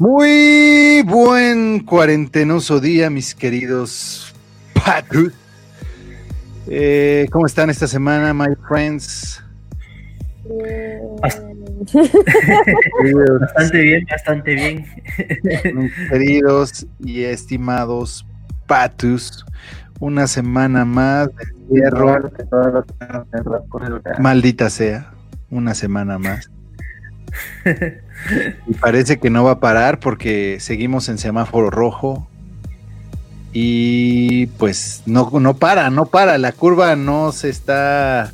Muy buen cuarentenoso día, mis queridos patus. Eh, ¿Cómo están esta semana, my friends? bastante bien, bastante bien. Mis queridos y estimados patus, una semana más de encierro. Maldita sea, una semana más. Y parece que no va a parar porque seguimos en semáforo rojo. Y pues no, no para, no para. La curva no se está.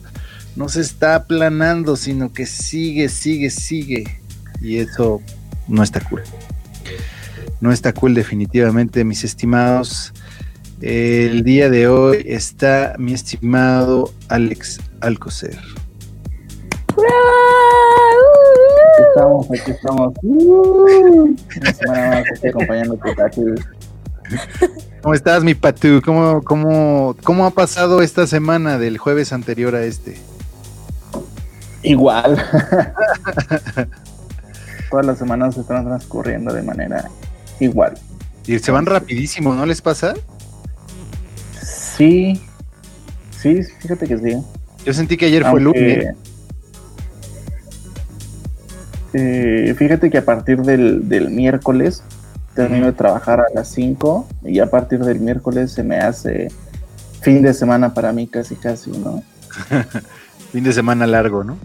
No se está aplanando, sino que sigue, sigue, sigue. Y eso no está cool. No está cool definitivamente, mis estimados. El día de hoy está mi estimado Alex Alcocer. Aquí estamos, aquí estamos. Uh, una semana más estoy acompañando ¿Cómo estás, mi Patu? ¿Cómo, cómo, ¿Cómo ha pasado esta semana del jueves anterior a este? Igual. Todas las semanas se están transcurriendo de manera igual. Y se van rapidísimo, ¿no les pasa? Sí. Sí, fíjate que sí. Yo sentí que ayer fue lunes. Eh, fíjate que a partir del, del miércoles termino de trabajar a las 5 y a partir del miércoles se me hace fin de semana para mí casi casi, ¿no? fin de semana largo, ¿no?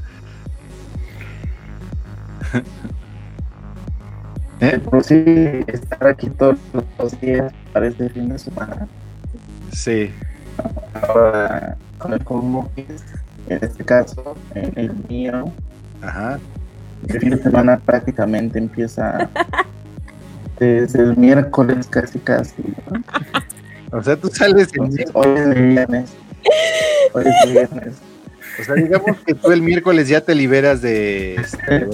¿Eh? Por sí, estar aquí todos los días parece fin de semana. Sí. Ahora, con el home en este caso, en el mío, Ajá. El fin de semana prácticamente empieza desde el miércoles casi casi. ¿no? O sea, tú sales el hoy es viernes. Hoy es viernes. O sea, digamos que tú el miércoles ya te liberas de, este,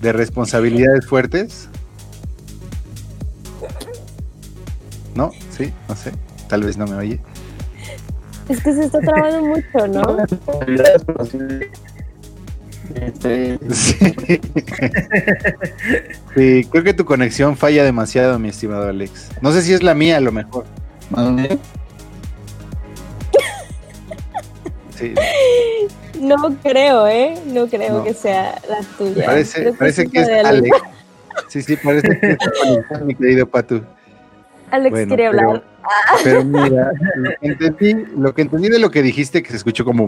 de responsabilidades fuertes. ¿No? Sí, no sé. Tal vez no me oye. Es que se está trabando mucho, ¿no? Sí, este, Sí. Sí, creo que tu conexión falla demasiado, mi estimado Alex. No sé si es la mía, a lo mejor. ¿dónde? Sí, No creo, ¿eh? No creo No. que sea la tuya. parece, que es Alex. Sí, sí, parece que es mi querido Patu. Alex Bueno, quiere pero- hablar. Pero mira, lo que entendí, lo que entendí de lo que dijiste, que se escuchó como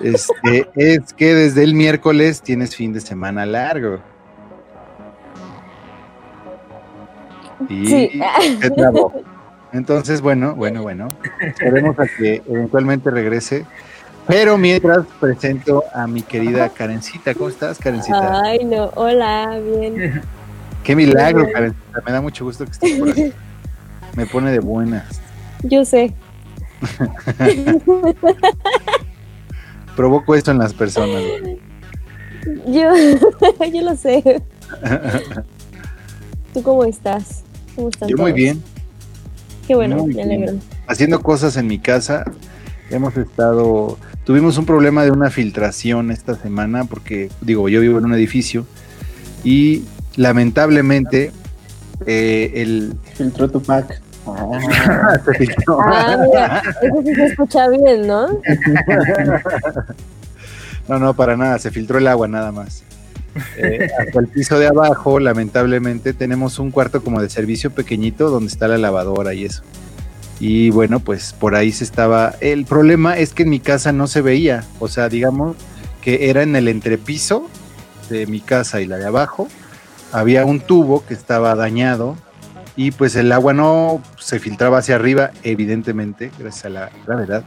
este, es que desde el miércoles tienes fin de semana largo. Y Sí. se trabó. Entonces, bueno, bueno, bueno. Esperemos a que eventualmente regrese. Pero mientras presento a mi querida Karencita. ¿Cómo estás, Karencita? Ay, no. Hola, bien. Qué milagro, Karencita. Me da mucho gusto que estés por aquí. Me pone de buenas. Yo sé. Provoco esto en las personas. Yo, yo lo sé. ¿Tú cómo estás? ¿Cómo están Yo muy bien, Qué bueno, muy me bien. alegro. haciendo cosas en mi casa. Hemos estado, tuvimos un problema de una filtración esta semana porque, digo, yo vivo en un edificio y lamentablemente eh, el... Filtró tu pack. Ah, mira, eso sí se escucha bien, ¿no? No, no, para nada, se filtró el agua nada más. Eh, hasta el piso de abajo, lamentablemente, tenemos un cuarto como de servicio pequeñito donde está la lavadora y eso. Y bueno, pues por ahí se estaba... El problema es que en mi casa no se veía, o sea, digamos que era en el entrepiso de mi casa y la de abajo, había un tubo que estaba dañado y pues el agua no se filtraba hacia arriba, evidentemente, gracias a la gravedad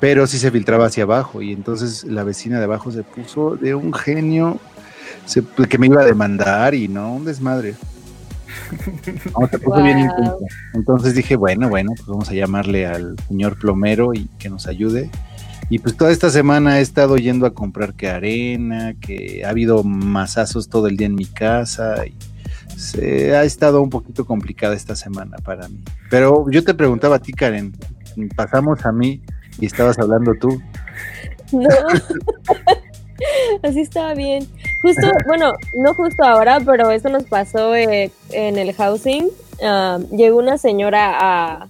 pero sí se filtraba hacia abajo y entonces la vecina de abajo se puso de un genio se- que me iba a demandar y no, un desmadre. No, se puso bien Wow. intensa. Entonces dije, bueno, bueno, pues vamos a llamarle al señor plomero y que nos ayude. Y pues toda esta semana he estado yendo a comprar que arena, que ha habido masazos todo el día en mi casa y se ha estado un poquito complicada esta semana para mí. Pero yo te preguntaba a ti, Karen, pasamos a mí y estabas hablando tú. No. Así estaba bien. Justo, bueno, no justo ahora, pero eso nos pasó eh, en el housing. Ah, llegó una señora a,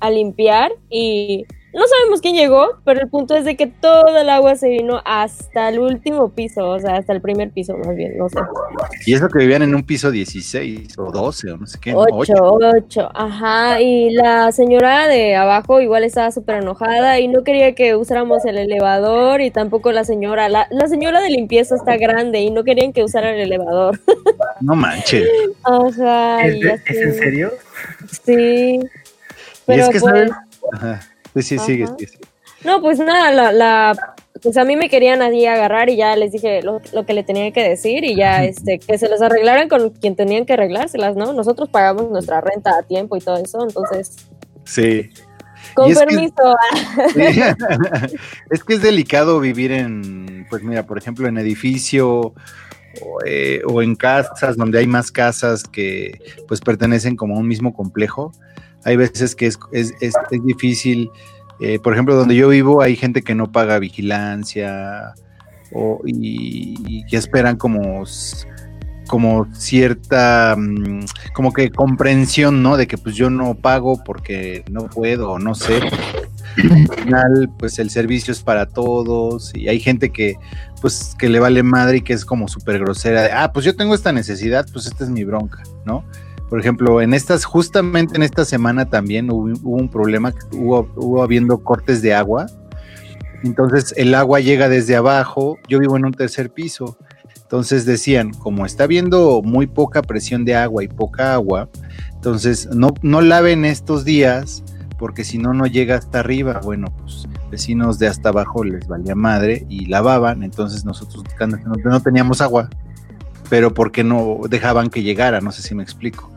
a limpiar y no sabemos quién llegó, pero el punto es de que todo el agua se vino hasta el último piso, o sea, hasta el primer piso más bien, no sé. Y eso que vivían en un piso 16 o 12 o no sé qué. 8, 8, ajá. Y la señora de abajo igual estaba súper enojada y no quería que usáramos el elevador y tampoco la señora. La, la señora de limpieza está grande y no querían que usara el elevador. No manches. Ajá. ¿Es, y de- así. ¿es en serio? Sí. Y Pero es que, pues. Ajá. Sí, sí, sigue, Ajá. sigue, sigue. no, pues nada, la, la, pues a mí me querían allí agarrar y ya les dije lo, lo que le tenía que decir y ya, este, que se las arreglaran con quien tenían que arreglárselas, ¿no? Nosotros pagamos nuestra renta a tiempo y todo eso, entonces, Sí. con Y es que- permiso. Sí. es que es delicado vivir en, pues mira, por ejemplo, en edificio o, eh, o en casas donde hay más casas que pues pertenecen como a un mismo complejo. Hay veces que es, es, es- difícil, eh, por ejemplo, donde yo vivo hay gente que no paga vigilancia o, y, que esperan como, como cierta, mm, como que comprensión, ¿no? De que pues yo no pago porque no puedo o no sé al final, pues el servicio es para todos y hay gente que, pues, que le vale madre y que es como súper grosera de, ah, pues yo tengo esta necesidad, pues esta es mi bronca, ¿no? Por ejemplo, en estas, justamente en esta semana también hubo, hubo un problema, hubo, hubo habiendo cortes de agua, entonces el agua llega desde abajo, yo vivo en un tercer piso, entonces decían, como está habiendo muy poca presión de agua y poca agua, entonces no, no laven estos días porque si no, no llega hasta arriba. Bueno, pues vecinos de hasta abajo les valía madre y lavaban, entonces nosotros no, no teníamos agua, pero porque no dejaban que llegara, no sé si me explico.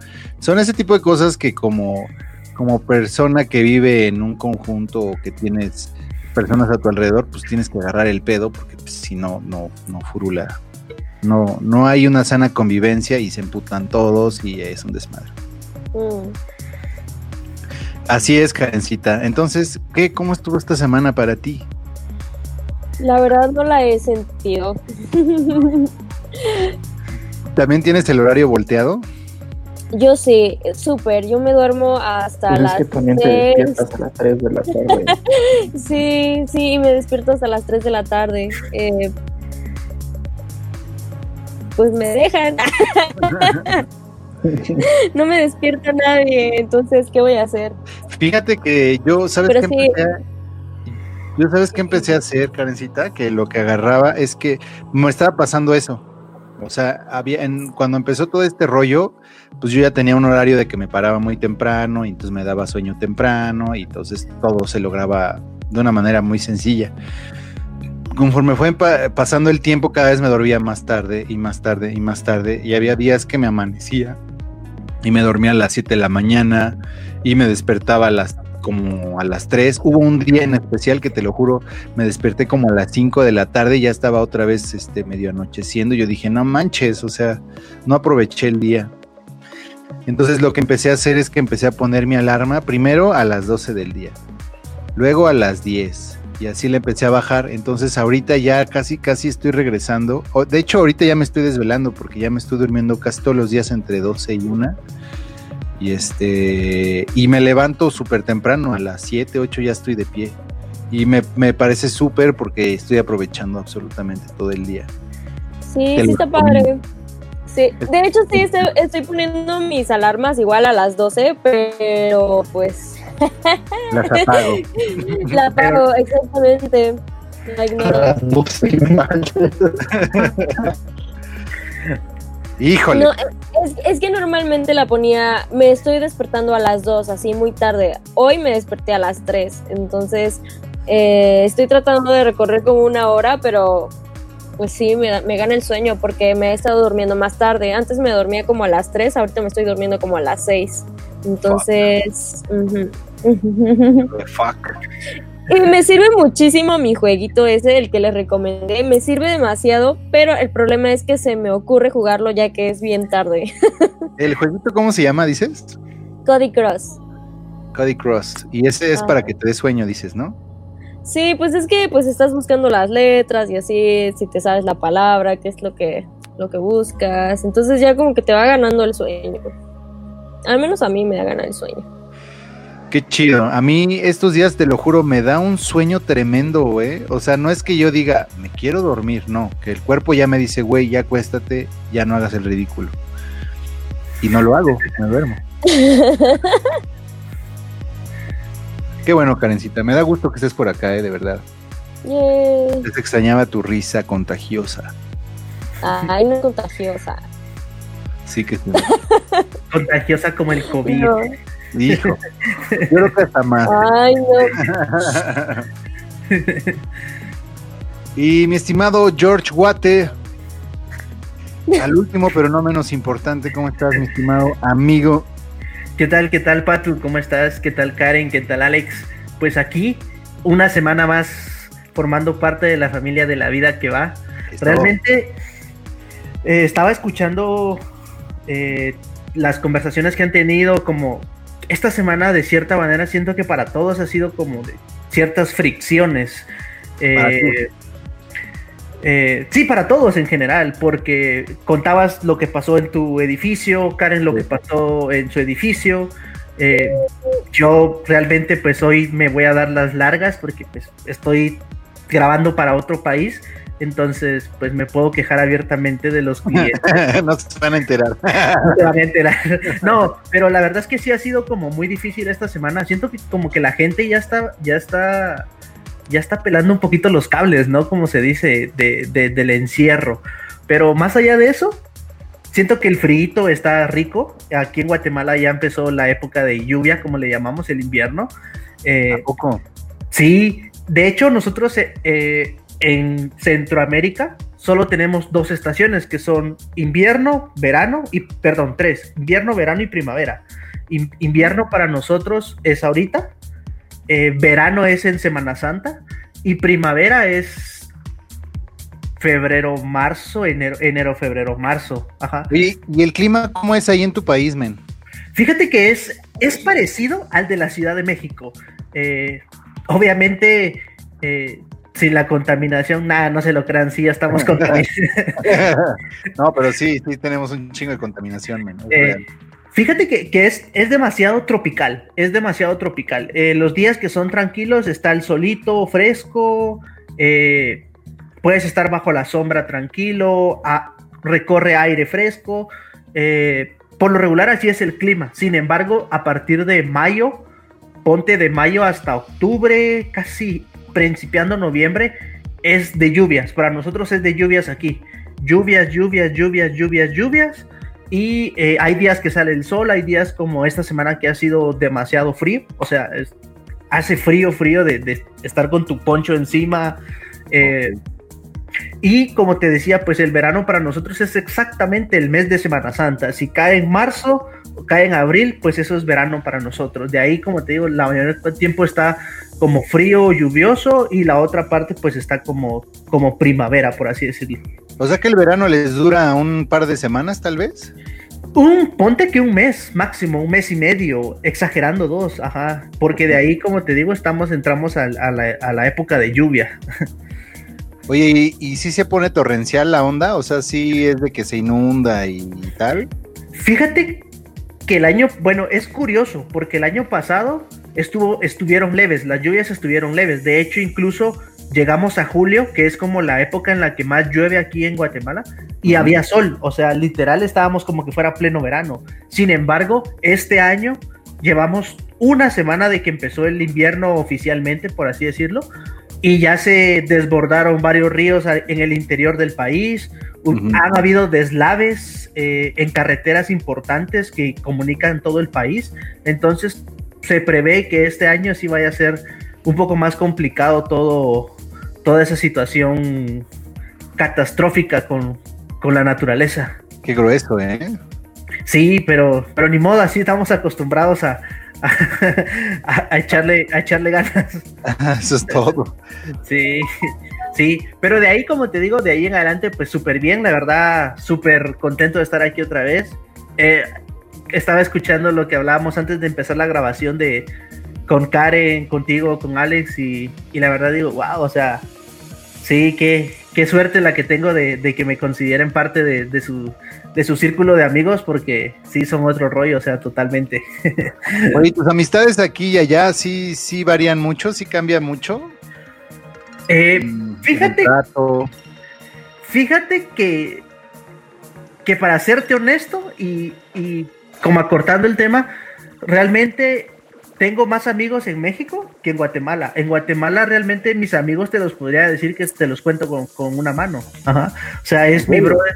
Son ese tipo de cosas que como, como persona que vive en un conjunto o que tienes personas a tu alrededor, pues tienes que agarrar el pedo, porque pues, si no, no, no furula. No, no hay una sana convivencia y se emputan todos y es un desmadre. Mm. Así es, Karencita. Entonces, ¿qué, ¿cómo estuvo esta semana para ti? La verdad no la he sentido. ¿También tienes el horario volteado? Yo sí, súper. Yo me duermo hasta Pues es las que también te seis. despiertas a las 3 de la tarde. Sí, sí, y me despierto hasta las 3 de la tarde. Eh, pues me dejan. no me despierta nadie, entonces, ¿qué voy a hacer? Fíjate que yo, ¿sabes Pero qué sí. empecé a- Yo, ¿sabes qué empecé a hacer, Karencita? Que lo que agarraba es que me estaba pasando eso. O sea, había en, cuando empezó todo este rollo, pues yo ya tenía un horario de que me paraba muy temprano y entonces me daba sueño temprano y entonces todo se lograba de una manera muy sencilla. Conforme fue pa- pasando el tiempo, cada vez me dormía más tarde y más tarde y más tarde y había días que me amanecía y me dormía a las 7 de la mañana y me despertaba a las como a las 3. Hubo un día en especial que te lo juro, me desperté como a las 5 de la tarde y ya estaba otra vez este medio anocheciendo. Yo dije, no manches, o sea, no aproveché el día. Entonces lo que empecé a hacer es que empecé a poner mi alarma primero a las 12 del día, luego a las 10 y así le empecé a bajar. Entonces ahorita ya casi casi estoy regresando. De hecho ahorita ya me estoy desvelando porque ya me estoy durmiendo casi todos los días entre 12 y 1. Y este y me levanto súper temprano, a las 7, 8 ya estoy de pie. Y me, me parece súper porque estoy aprovechando absolutamente todo el día. Sí, Te sí está padre. Sí, de hecho sí estoy, estoy poniendo mis alarmas igual a las 12, pero pues Las apago. la apago exactamente. La ignoro. Híjole. No, es, es que normalmente la ponía, me estoy despertando a las 2, así muy tarde. Hoy me desperté a las 3, entonces eh, estoy tratando de recorrer como una hora, pero pues sí, me, me gana el sueño porque me he estado durmiendo más tarde. Antes me dormía como a las 3, ahorita me estoy durmiendo como a las 6. Entonces... Fuck. Y me sirve muchísimo mi jueguito ese, el que les recomendé. Me sirve demasiado, pero el problema es que se me ocurre jugarlo ya que es bien tarde. ¿El jueguito cómo se llama, dices? Cody Cross. Cody Cross. Y ese es Ah. para que te dé sueño, dices, ¿no? Sí, pues es que pues estás buscando las letras y así, si te sabes la palabra, qué es lo que, lo que buscas. Entonces ya como que te va ganando el sueño. Al menos a mí me da ganar el sueño. Qué chido. A mí estos días, te lo juro, me da un sueño tremendo, güey. O sea, no es que yo diga, me quiero dormir, no. Que el cuerpo ya me dice, güey, ya acuéstate, ya no hagas el ridículo. Y no lo hago, me duermo. Qué bueno, Karencita. Me da gusto que estés por acá, eh, de verdad. Yay. Les extrañaba tu risa contagiosa. Ay, no es contagiosa. Sí que sí. Contagiosa como el COVID. No. Hijo. Yo creo que hasta más. Ay, no. y mi estimado George Guate, al último pero no menos importante, ¿cómo estás, mi estimado amigo? ¿Qué tal, qué tal, Patu? ¿Cómo estás? ¿Qué tal, Karen? ¿Qué tal, Alex? Pues aquí, una semana más formando parte de la familia de la vida que va. Realmente eh, estaba escuchando eh, las conversaciones que han tenido, como esta semana de cierta manera siento que para todos ha sido como de ciertas fricciones. Eh, eh, sí, para todos en general, porque contabas lo que pasó en tu edificio, Karen lo Sí. que pasó en su edificio. eh, yo realmente pues hoy me voy a dar las largas porque pues estoy grabando para otro país, entonces pues me puedo quejar abiertamente de los clientes. no se van a enterar. No se van a enterar. No, pero la verdad es que sí ha sido como muy difícil esta semana. Siento que como que la gente ya está, ya está, ya está pelando un poquito los cables, ¿no? Como se dice, de, de- del encierro. Pero más allá de eso, siento que el frío está rico. Aquí en Guatemala ya empezó la época de lluvia, como le llamamos, el invierno. Eh, ¿A poco? Sí, de hecho nosotros eh, eh, en Centroamérica solo tenemos dos estaciones que son invierno, verano y, perdón, tres, invierno, verano y primavera. In- invierno para nosotros es ahorita, eh, verano es en Semana Santa y primavera es febrero, marzo, enero, enero, febrero, marzo. Ajá. ¿y el clima cómo es ahí en tu país, men? Fíjate que es, es parecido al de la Ciudad de México. Eh, obviamente, eh, sin la contaminación, nada, no se lo crean, sí, ya estamos contaminados. no, pero sí, sí tenemos un chingo de contaminación, Eh. Fíjate que, que es, es demasiado tropical, es demasiado tropical. Eh, los días que son tranquilos está el solito, fresco, eh, puedes estar bajo la sombra tranquilo, a- recorre aire fresco. por lo regular así es el clima. Sin embargo, a partir de mayo, ponte de mayo hasta octubre, casi principiando noviembre, es de lluvias. Para nosotros es de lluvias aquí. Lluvias, lluvias, lluvias, lluvias, lluvias. Y eh, hay días que sale el sol, hay días como esta semana que ha sido demasiado frío. O sea, hace frío, frío de, estar con tu poncho encima. eh, y como te decía, pues el verano para nosotros es exactamente el mes de Semana Santa. Si cae en marzo cae en abril, pues eso es verano para nosotros. De ahí, como te digo, la mayoría del tiempo está como frío, lluvioso y la otra parte pues está como, como primavera, por así decirlo. O sea que el verano les dura un par de semanas, tal vez. Un, ponte que un mes, máximo, un mes y medio, exagerando dos, ajá. Porque de ahí, como te digo, estamos, entramos a, la, a la época de lluvia. Oye, ¿y, y sí se pone torrencial la onda? O sea, sí es de que se inunda y tal. Fíjate que el año, bueno, es curioso, porque el año pasado estuvo, estuvieron leves, las lluvias estuvieron leves. De hecho, incluso llegamos a julio, que es como la época en la que más llueve aquí en Guatemala, y había sol, o sea, literal estábamos como que fuera pleno verano. Sin embargo, este año llevamos una semana de que empezó el invierno oficialmente, por así decirlo, y ya se desbordaron varios ríos en el interior del país. U- Ujú. Han habido deslaves eh, en carreteras importantes que comunican todo el país. Entonces, se prevé que este año sí vaya a ser un poco más complicado todo, toda esa situación catastrófica con, con la naturaleza. Qué grueso, ¿eh? Sí, pero, pero ni modo, así estamos acostumbrados a, a, a echarle, a echarle ganas. Eso es todo. Sí, sí, pero de ahí, como te digo, de ahí en adelante, pues súper bien, la verdad, súper contento de estar aquí otra vez. Eh, estaba escuchando lo que hablábamos antes de empezar la grabación de, con Karen, contigo, con Alex y, y la verdad digo, wow, o sea, sí, qué, qué suerte la que tengo de, de que me consideren parte de, de, su, de su círculo de amigos porque sí son otro rollo, o sea, totalmente. Oye, tus amistades aquí y allá sí, sí varían mucho, sí cambian mucho. Eh, fíjate, fíjate que, que para serte honesto y, y como acortando el tema, realmente tengo más amigos en México que en Guatemala. En Guatemala realmente mis amigos te los podría decir que te los cuento con, con una mano. Ajá. O sea, es mi brother.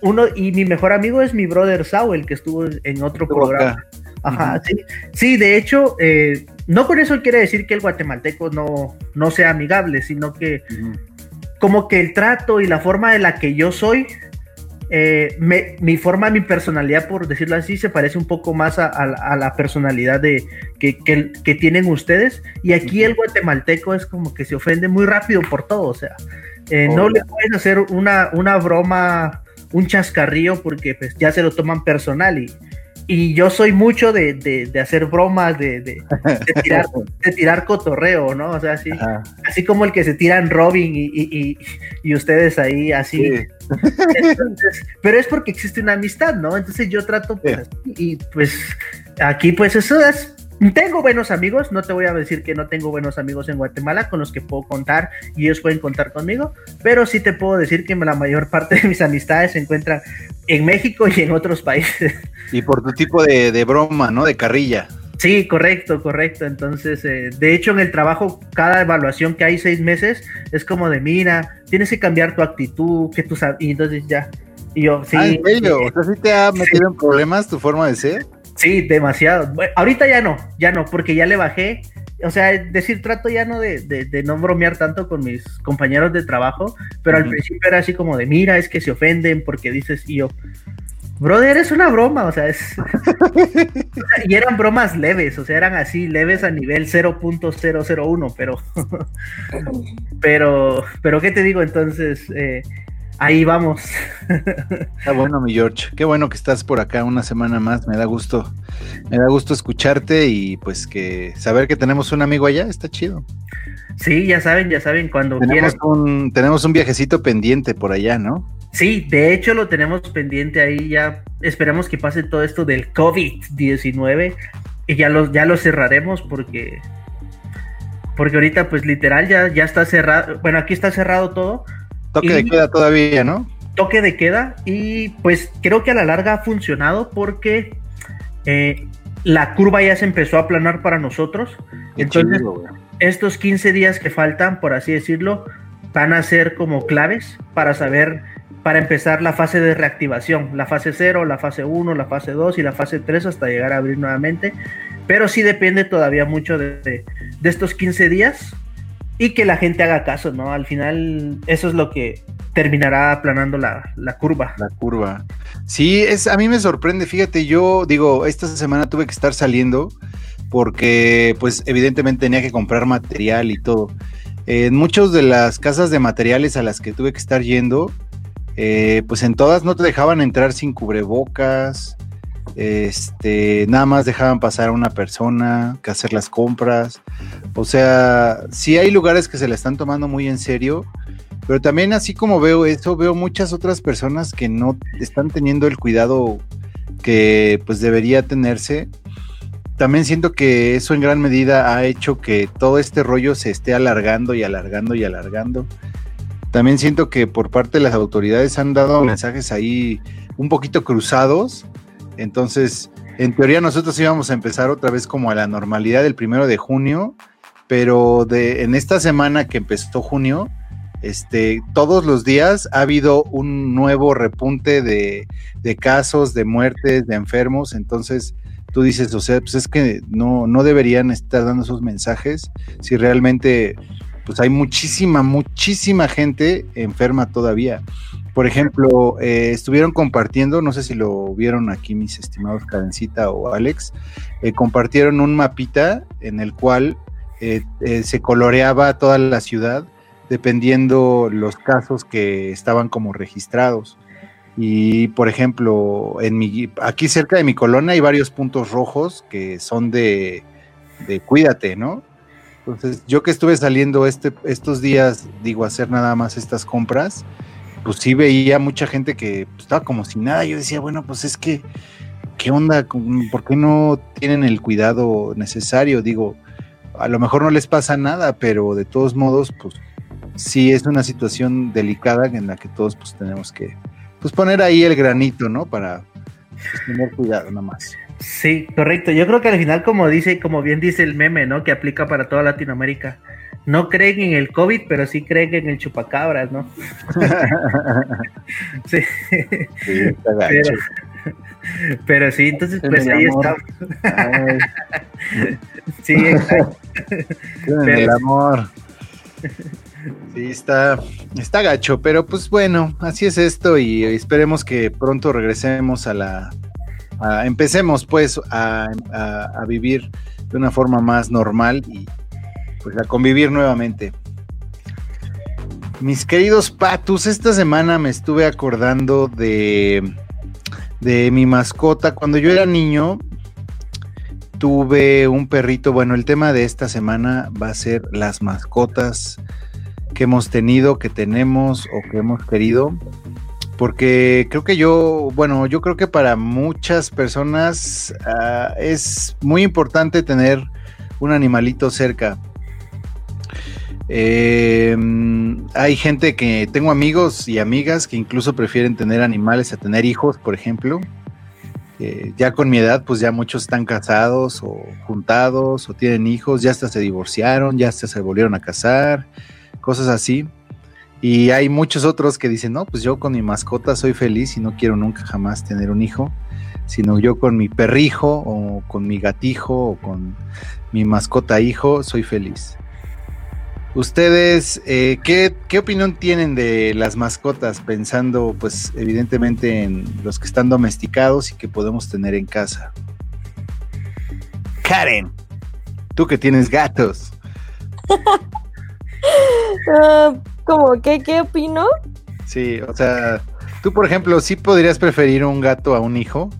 Uno, y mi mejor amigo es mi brother Sao, el que estuvo en otro programa. Ajá, sí. Sí, de hecho, eh, no con eso quiere decir que el guatemalteco no, no sea amigable, sino que como que el trato y la forma de la que yo soy eh, me, mi forma, mi personalidad, por decirlo así, se parece un poco más a, a, a la personalidad de, que, que, que, tienen ustedes. Y aquí el guatemalteco es como que se ofende muy rápido por todo. O sea, eh, no le puedes hacer una, una broma, un chascarrillo, porque pues, ya se lo toman personal. Y, y yo soy mucho de, de, de hacer bromas, de, de, tirar, de tirar cotorreo, ¿no? O sea, así, así como el que se tiran Robin y, y, y ustedes ahí, así. Sí. Entonces, pero es porque existe una amistad, ¿no? Entonces yo trato, pues, sí. y pues aquí, pues eso es tengo buenos amigos, no te voy a decir que no tengo buenos amigos en Guatemala con los que puedo contar y ellos pueden contar conmigo, pero sí te puedo decir que la mayor parte de mis amistades se encuentran en México y en otros países. Y por tu tipo de, de broma, ¿no? De carrilla. Sí, correcto, correcto. Entonces, eh, de hecho, en el trabajo, cada evaluación que hay seis meses es como de, mira, tienes que cambiar tu actitud, que tú sabes, y entonces ya. Y yo, sí. Ah, ¿en serio? Eh, o sea, ¿sí te ha metido sí. en problemas tu forma de ser? Sí, demasiado. Bueno, ahorita ya no, ya no, porque ya le bajé. O sea, decir, trato ya no de, de, de no bromear tanto con mis compañeros de trabajo, pero uh -huh. al principio era así como de, mira, es que se ofenden porque dices, y yo, brother, es una broma, o sea, es... y eran bromas leves, o sea, eran así, leves a nivel 0.001, pero... pero, pero, ¿qué te digo? Entonces, eh, ahí vamos. Está bueno, mi George. Qué bueno que estás por acá una semana más. Me da gusto, me da gusto escucharte y pues que saber que tenemos un amigo allá está chido. Sí, ya saben, ya saben, cuando tenemos quieran. Un, tenemos un viajecito pendiente por allá, ¿no? Sí, de hecho lo tenemos pendiente ahí ya. Esperamos que pase todo esto del COVID-19 y ya lo, ya lo cerraremos porque porque ahorita pues literal ya, ya está cerrado. Bueno, aquí está cerrado todo Toque y, de queda todavía, ¿no? Toque de queda y pues creo que a la larga ha funcionado porque eh, la curva ya se empezó a aplanar para nosotros. Qué Entonces, chido, estos 15 días que faltan, por así decirlo, van a ser como claves para saber, para empezar la fase de reactivación, la fase 0, la fase 1, la fase 2 y la fase 3 hasta llegar a abrir nuevamente. Pero sí depende todavía mucho de, de, de estos 15 días y que la gente haga caso, ¿no? Al final eso es lo que terminará aplanando la, la, curva. La curva. Sí, es, a mí me sorprende, fíjate, yo digo, esta semana tuve que estar saliendo porque pues evidentemente tenía que comprar material y todo. En muchas de las casas de materiales a las que tuve que estar yendo, eh, pues en todas no te dejaban entrar sin cubrebocas, este, nada más dejaban pasar a una persona que hacer las compras. O sea, sí hay lugares que se la están tomando muy en serio, pero también así como veo esto, veo muchas otras personas que no están teniendo el cuidado que pues debería tenerse. También siento que eso en gran medida ha hecho que todo este rollo se esté alargando y alargando y alargando. También siento que por parte de las autoridades han dado mensajes ahí un poquito cruzados entonces, en teoría nosotros íbamos a empezar otra vez como a la normalidad del primero de junio, pero de, en esta semana que empezó junio, este, todos los días ha habido un nuevo repunte de, de, casos, de muertes, de enfermos. Entonces, tú dices, o sea, pues es que no, no deberían estar dando esos mensajes si realmente pues hay muchísima, muchísima gente enferma todavía. Por ejemplo, eh, estuvieron compartiendo, no sé si lo vieron aquí mis estimados Cadencita o Alex, eh, compartieron un mapita en el cual eh, se coloreaba toda la ciudad dependiendo los casos que estaban como registrados. Y por ejemplo, en mi, aquí cerca de mi colonia hay varios puntos rojos que son de, de cuídate, ¿no? Entonces, yo que estuve saliendo este, estos días, digo, hacer nada más estas compras, pues sí veía mucha gente que pues, estaba como sin nada. Yo decía, bueno, pues es que, ¿qué onda? ¿Por qué no tienen el cuidado necesario? Digo, a lo mejor no les pasa nada, pero de todos modos, pues sí es una situación delicada en la que todos pues tenemos que pues poner ahí el granito, ¿no? Para pues, tener cuidado nada más. Sí, correcto. Yo creo que al final, como dice, como bien dice el meme, ¿no? Que aplica para toda Latinoamérica. No creen en el COVID, pero sí creen en el chupacabras, ¿no? sí. sí está pero, pero, sí, entonces pues ahí estamos. sí, exacto. Pero, el amor. Sí, está, está gacho, pero pues bueno, así es esto y esperemos que pronto regresemos a la... empecemos pues a, vivir de una forma más normal y pues a convivir nuevamente. Mis queridos patus, esta semana me estuve acordando de, de mi mascota. Cuando yo era niño, tuve un perrito. Bueno, el tema de esta semana va a ser las mascotas que hemos tenido, que tenemos o que hemos querido. Porque creo que yo, bueno, yo creo que para muchas personas ah, es muy importante tener un animalito cerca. Em, hay gente que tengo amigos y amigas que incluso prefieren tener animales a tener hijos, por ejemplo. ya con mi edad, pues ya muchos están casados o juntados o tienen hijos, ya hasta se divorciaron, ya hasta se volvieron a casar cosas así. Y hay muchos otros que dicen, no, pues yo con mi mascota soy feliz y no quiero nunca jamás tener un hijo, sino yo con mi perrijo o con mi gatijo o con mi mascota hijo soy feliz. Ustedes, eh, ¿qué, ¿qué, opinión tienen de las mascotas pensando, pues, evidentemente en los que están domesticados y que podemos tener en casa? Karen, tú que tienes gatos. Ah, ¿Cómo? ¿Qué, ¿Qué opino? Sí, o sea, tú por ejemplo, ¿sí podrías preferir un gato a un hijo?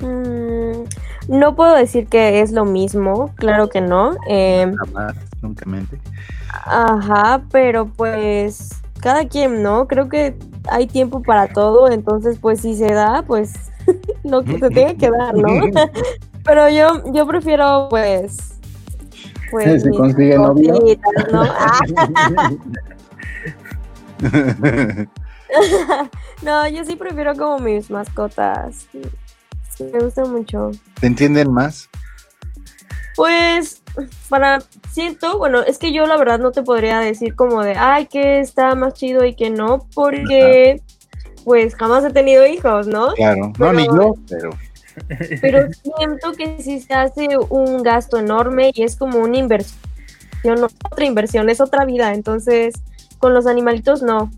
Mm, no puedo decir que es lo mismo, claro que no. Eh, Jamás, nunca mente. Ajá, pero pues cada quien, ¿no? Creo que hay tiempo para todo, entonces pues si se da, pues lo que se tenga que dar, ¿no? pero yo, yo prefiero pues pues, se consigue novio. ¿no? no, yo sí prefiero como mis mascotas. me gustan mucho. ¿Te entienden más? Pues, para, siento, bueno, es que yo la verdad no te podría decir como de, ay, que está más chido y que no, porque, pues, jamás he tenido hijos, ¿no? Claro, no, ni yo, pero... Pero siento que si se hace un gasto enorme y es como una inversión, otra inversión, es otra vida. Entonces, con los animalitos no.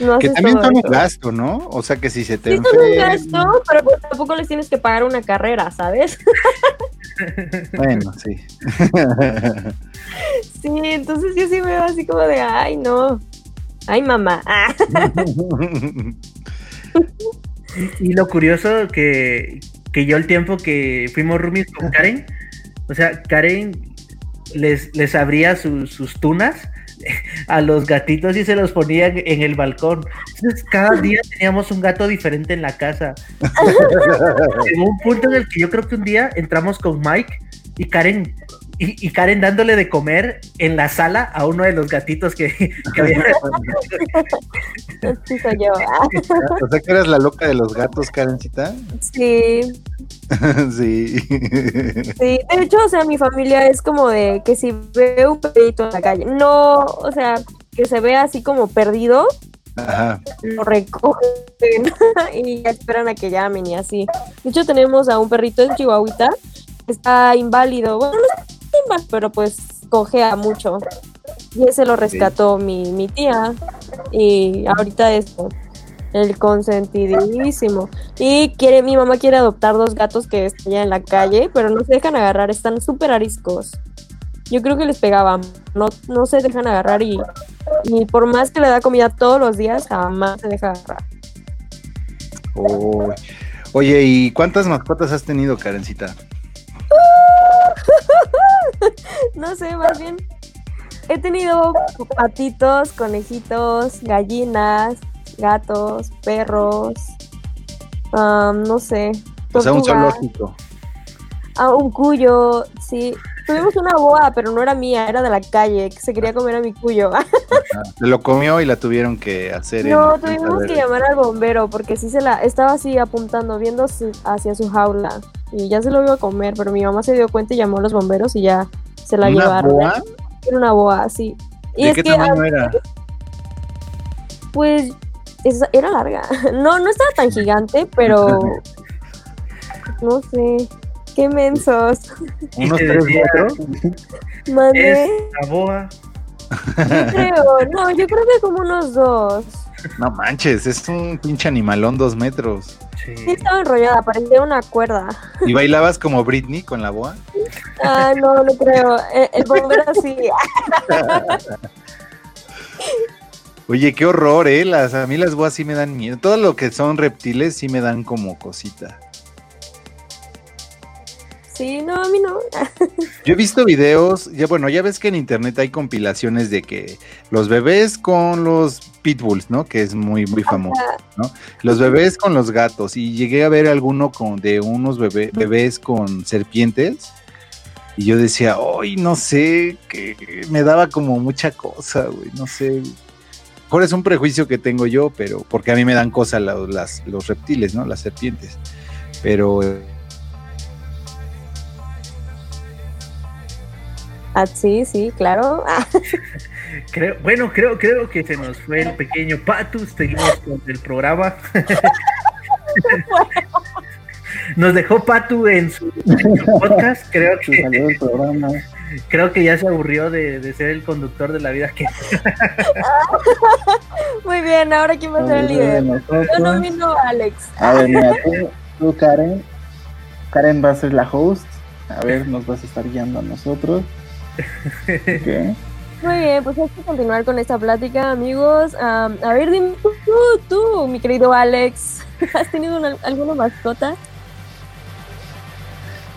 no que también son un gasto, ¿no? O sea que si se te sí, son un gasto, pero pues tampoco les tienes que pagar una carrera, ¿sabes? bueno, sí. sí, entonces yo sí veo así como de, ay, no. Ay, mamá. y, lo curioso que, que yo el tiempo que fuimos roomies con Karen, o sea, Karen les, les abría sus tunas a los gatitos y se los ponía en el balcón. Entonces, cada día teníamos un gato diferente en la casa. un punto en el que yo creo que un día entramos con Mike y Karen y, Karen dándole de comer en la sala a uno de los gatitos que, que había. Sí, soy yo. O sea que eres la loca de los gatos, Karencita. Sí. sí. Sí, de hecho, o sea, mi familia es como de que si veo un perrito en la calle, no, o sea, que se ve así como perdido, Ajá. lo recogen y esperan a que llamen y así. De hecho, tenemos a un perrito en Chihuahuita que está inválido. Bueno, no pero pues cojea mucho. Y ese lo rescató mi, mi tía. Y ahorita es el consentidísimo. Y quiere, mi mamá quiere adoptar dos gatos que están ya en la calle, pero no se dejan agarrar, están súper ariscos. Yo creo que les pegaban, no, no se dejan agarrar y, y por más que le da comida todos los días, jamás se deja agarrar. Oye, ¿y cuántas mascotas has tenido, Karencita? no sé, más bien. He tenido patitos, conejitos, gallinas, gatos, perros, am, no sé. O sea, un tortugas. zoológico. Ah, un cuyo, sí. Tuvimos una boa, pero no era mía, era de la calle, que se quería comer a mi cuyo. Se lo comió y la tuvieron que hacer. No, tuvimos que llamar al bombero porque sí se la estaba así apuntando, viendo hacia su jaula y ya se lo iba a comer, pero mi mamá se dio cuenta y llamó a los bomberos y ya se la ¿Una llevaron. boa? Era una boa, sí. Y ¿De es qué que, tamaño era? pues, era larga. No, no estaba tan gigante, pero no sé. Qué mensos. ¿Unos tres metros? Mandé. Es la boa. Yo creo, no, yo creo que como unos dos. No manches, es un pinche animalón dos metros. Sí, Sí. estaba enrollada, parecía una cuerda. ¿Y bailabas como Britney con la boa? Ah, no, no creo. Eh, El bombero sí. Oye, qué horror, ¿eh? Las, a mí las boas sí me dan miedo. Todo lo que son reptiles sí me dan como cosita. Sí, no, a mí no. Yo he visto videos, ya bueno, ya ves que en internet hay compilaciones de que los bebés con los pitbulls, ¿no? Que es muy, muy famoso, ¿no? Los bebés con los gatos. Y llegué a ver alguno con, de unos bebé- bebés con serpientes. Y yo decía, ay, no sé, que me daba como mucha cosa, güey, no sé. Mejor es un prejuicio que tengo yo, pero porque a mí me dan cosa la- las, los reptiles, ¿no? Las serpientes. Pero Ah, sí, sí, claro. Ah, Creo, bueno, creo, creo que se nos fue el pequeño Patus. Seguimos con el programa. Nos dejó Patu en su, en su podcast. Creo Se salió que, del programa. creo que ya se aburrió de, de ser el conductor de la vida que muy bien, ahora quién va a ser el líder. Yo nomino a Alex. A ver, mira, tú, tú, Karen. Karen va a ser la host. A ver, nos vas a estar guiando a nosotros. Muy bien, pues hay que continuar con esta plática, amigos. Am, a ver, dime tú, tú, mi querido Alex, ¿has tenido una- alguna mascota?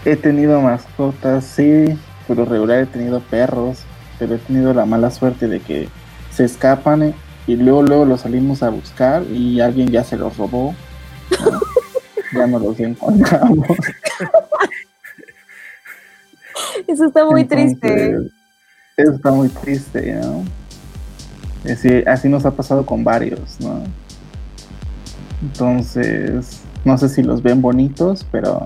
He tenido mascotas, sí, por lo regular he tenido perros, pero he tenido la mala suerte de que se escapan eh, y luego luego los salimos a buscar y alguien ya se los robó. ¿no? ya no los encontramos. Eso está muy triste. Eso está muy triste, ¿no? Así, así nos ha pasado con varios, ¿no? Entonces, no sé si los ven bonitos, pero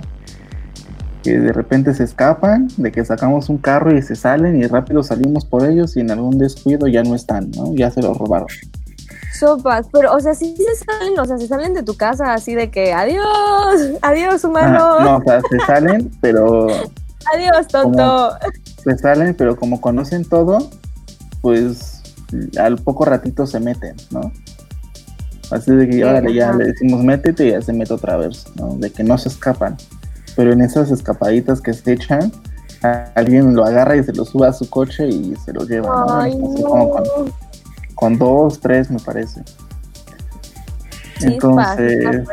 que de repente se escapan, de que sacamos un carro y se salen y rápido salimos por ellos y en algún descuido ya no están, ¿no? Ya se los robaron. Sopas, pero, o sea, sí se salen, o sea, se salen de tu casa así de que adiós, adiós, Ajá, humano, no, o sea, se salen, pero adiós, tonto. se salen, pero como conocen todo, pues al poco ratito se meten, ¿no? Así de que Sí, órale, ya le decimos métete y ya se mete otra vez, ¿no? De que no se escapan. Pero en esas escapaditas que se echan, alguien lo agarra y se lo sube a su coche y se lo lleva, ¿no? Ay, Así como con, con dos, tres, me parece. Entonces,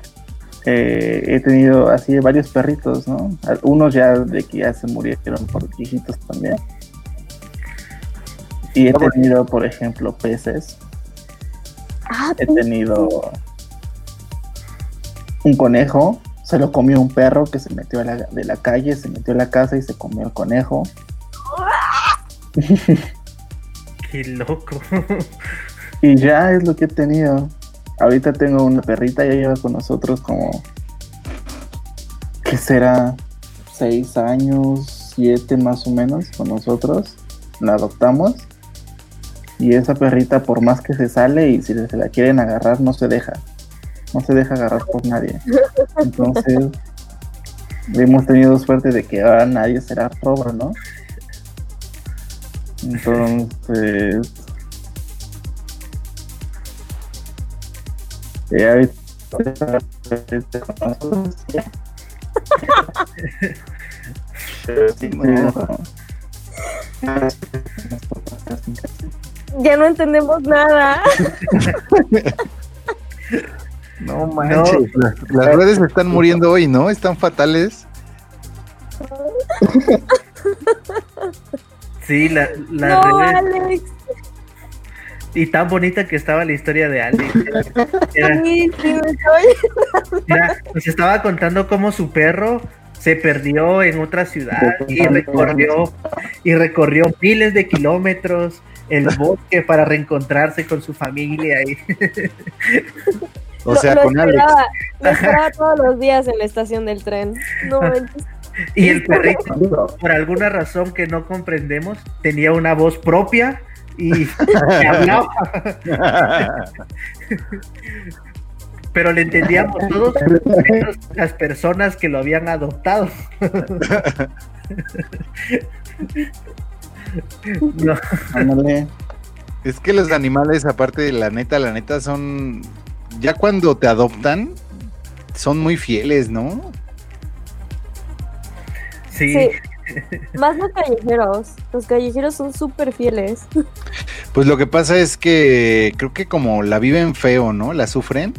eh, he tenido así varios perritos, ¿no? Unos ya de que ya se murieron por viejitos también. Y he tenido, por ejemplo, peces. Ah, He tenido un conejo. Se lo comió un perro que se metió a la, de la calle, se metió a la casa y se comió el conejo. Qué loco. Y ya es lo que he tenido. Ahorita tengo una perrita, ya lleva con nosotros como. ¿Qué será? Seis años, siete más o menos con nosotros. La adoptamos. Y esa perrita, por más que se sale y si se la quieren agarrar, no se deja. No se deja agarrar por nadie. Entonces, hemos tenido suerte de que ahora nadie será robo, ¿no? Entonces, ya. No. ya no entendemos nada. No manches, las, las redes están muriendo hoy, ¿no? Están fatales. Sí, la, la No, redes- Alex. Y tan bonita que estaba la historia de Alex. Era- Sí, sí, me estoy- Mira, nos estaba contando cómo su perro se perdió en otra ciudad y recorrió y recorrió miles de kilómetros el bosque para reencontrarse con su familia y O lo- sea, lo con Alex. esperaba, Lo esperaba todos los días en la estación del tren. No manches. y el perrito por alguna razón que no comprendemos tenía una voz propia y, hablaba pero le entendíamos todos menos las personas que lo habían adoptado No. Es que los animales, aparte de la neta, la neta son. Ya cuando te adoptan, son muy fieles, ¿no? sí, Sí. Más los callejeros. Los callejeros son súper fieles. Pues lo que pasa es que creo que como la viven feo, ¿no? La sufren.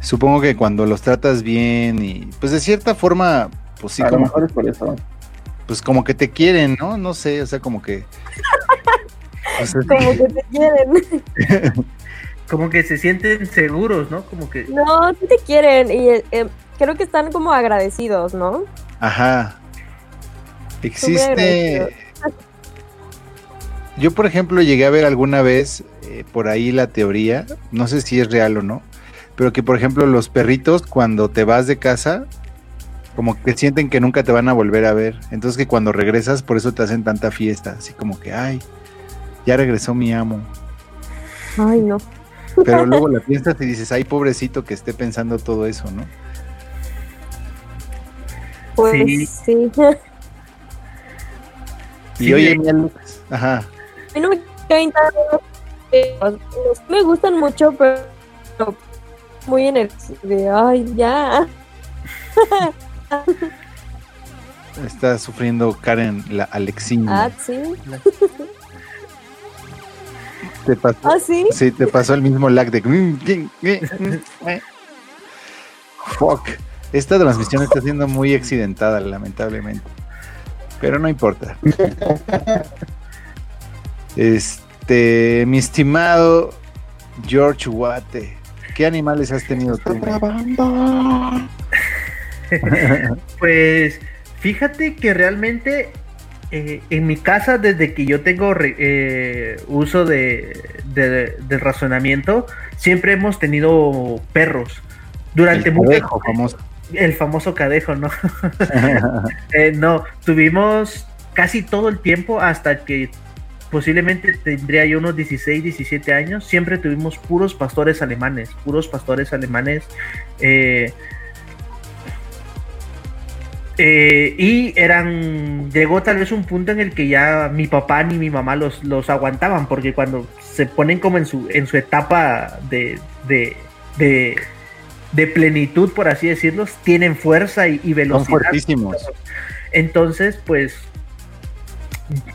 Supongo que cuando los tratas bien y pues de cierta forma, pues sí, a lo como, mejor es por eso. pues como que te quieren, ¿no? No sé, o sea, como que... o sea, Como que te quieren. como que se sienten seguros, ¿no? Como que No, sí te quieren. Y eh, creo que están como agradecidos, ¿no? Ajá. Existe. Yo, por ejemplo, llegué a ver alguna vez eh, por ahí la teoría, no sé si es real o no, pero que, por ejemplo, los perritos, cuando te vas de casa, como que sienten que nunca te van a volver a ver. Entonces, que cuando regresas, por eso te hacen tanta fiesta. Así como que, ay, ya regresó mi amo. Ay, no. Pero luego la piensas y dices, ay, pobrecito que esté pensando todo eso, ¿no? Pues Sí. sí. Y Sí, oye, mi Alex, ajá. A mí no me caen tan me gustan mucho, pero muy en el de ay, ya. Está sufriendo Karen la Alexina. Ah, sí. ¿Te pasó? Ah, sí. Sí, te pasó el mismo lag de. Fuck. Esta transmisión está siendo muy accidentada, lamentablemente. Pero no importa. Este, mi estimado George Watte, ¿qué animales has tenido tú? Pues fíjate que realmente eh, en mi casa, desde que yo tengo re- eh, uso de, razonamiento, siempre hemos tenido perros. Durante El mucho conejo famoso. El famoso cadejo, ¿no? Eh, no, tuvimos casi todo el tiempo hasta que posiblemente tendría yo unos 16, 17 años. Siempre tuvimos puros pastores alemanes, puros pastores alemanes. eh, eh, y eran, llegó tal vez un punto en el que ya mi papá ni mi mamá los, los aguantaban, porque cuando se ponen como en su, en su etapa de, de, de, de plenitud, por así decirlo, tienen fuerza y, y Son velocidad. fuertísimos. Entonces, pues,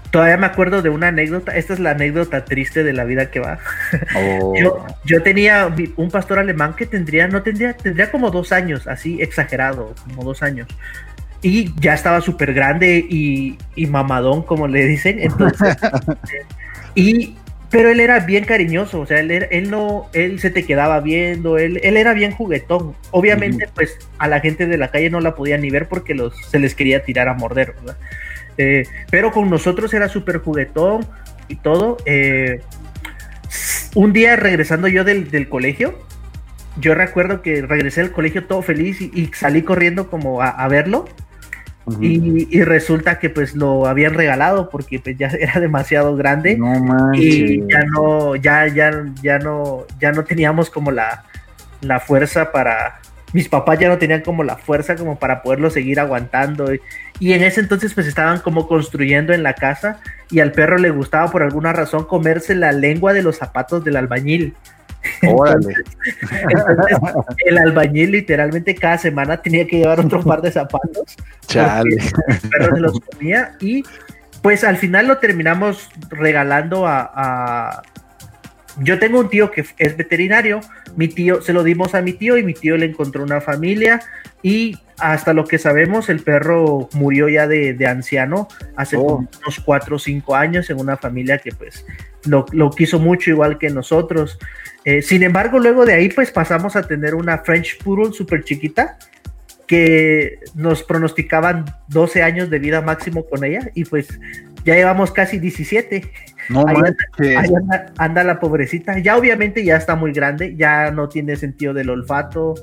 todavía me acuerdo de una anécdota. Esta es la anécdota triste de la vida que va. Oh. Yo, yo tenía un pastor alemán que tendría, no tendría, tendría como dos años, así exagerado, como dos años. Y ya estaba súper grande y, y mamadón, como le dicen. Entonces, y, pero él era bien cariñoso, o sea, él, él no, él se te quedaba viendo, él, él era bien juguetón. Obviamente, pues a la gente de la calle no la podía ni ver porque los, se les quería tirar a morder, ¿verdad? Eh, pero con nosotros era súper juguetón y todo. eh, un día regresando yo del, del colegio, yo recuerdo que regresé del colegio todo feliz y, y salí corriendo como a, a verlo. Y, y resulta que pues lo habían regalado porque pues ya era demasiado grande. No y ya no, ya, ya, ya no, ya no teníamos como la, la fuerza para, mis papás ya no tenían como la fuerza como para poderlo seguir aguantando. Y, y en ese entonces pues estaban como construyendo en la casa y al perro le gustaba por alguna razón comerse la lengua de los zapatos del albañil. Órale. Entonces el albañil literalmente cada semana tenía que llevar otro par de zapatos Chale. el perro se los comía y pues al final lo terminamos regalando a, a- Yo tengo un tío que es veterinario, Mi tío, se lo dimos a mi tío y mi tío le encontró una familia y hasta lo que sabemos el perro murió ya de, de anciano hace Oh. unos 4 o 5 años en una familia que pues lo, lo quiso mucho igual que nosotros. Eh, sin embargo, luego de ahí pues pasamos a tener una French Poodle súper chiquita que nos pronosticaban 12 años de vida máximo con ella y pues ya llevamos casi 17. No Ahí anda-. Ahí anda, anda la pobrecita. Ya obviamente ya está muy grande, ya no tiene sentido del olfato,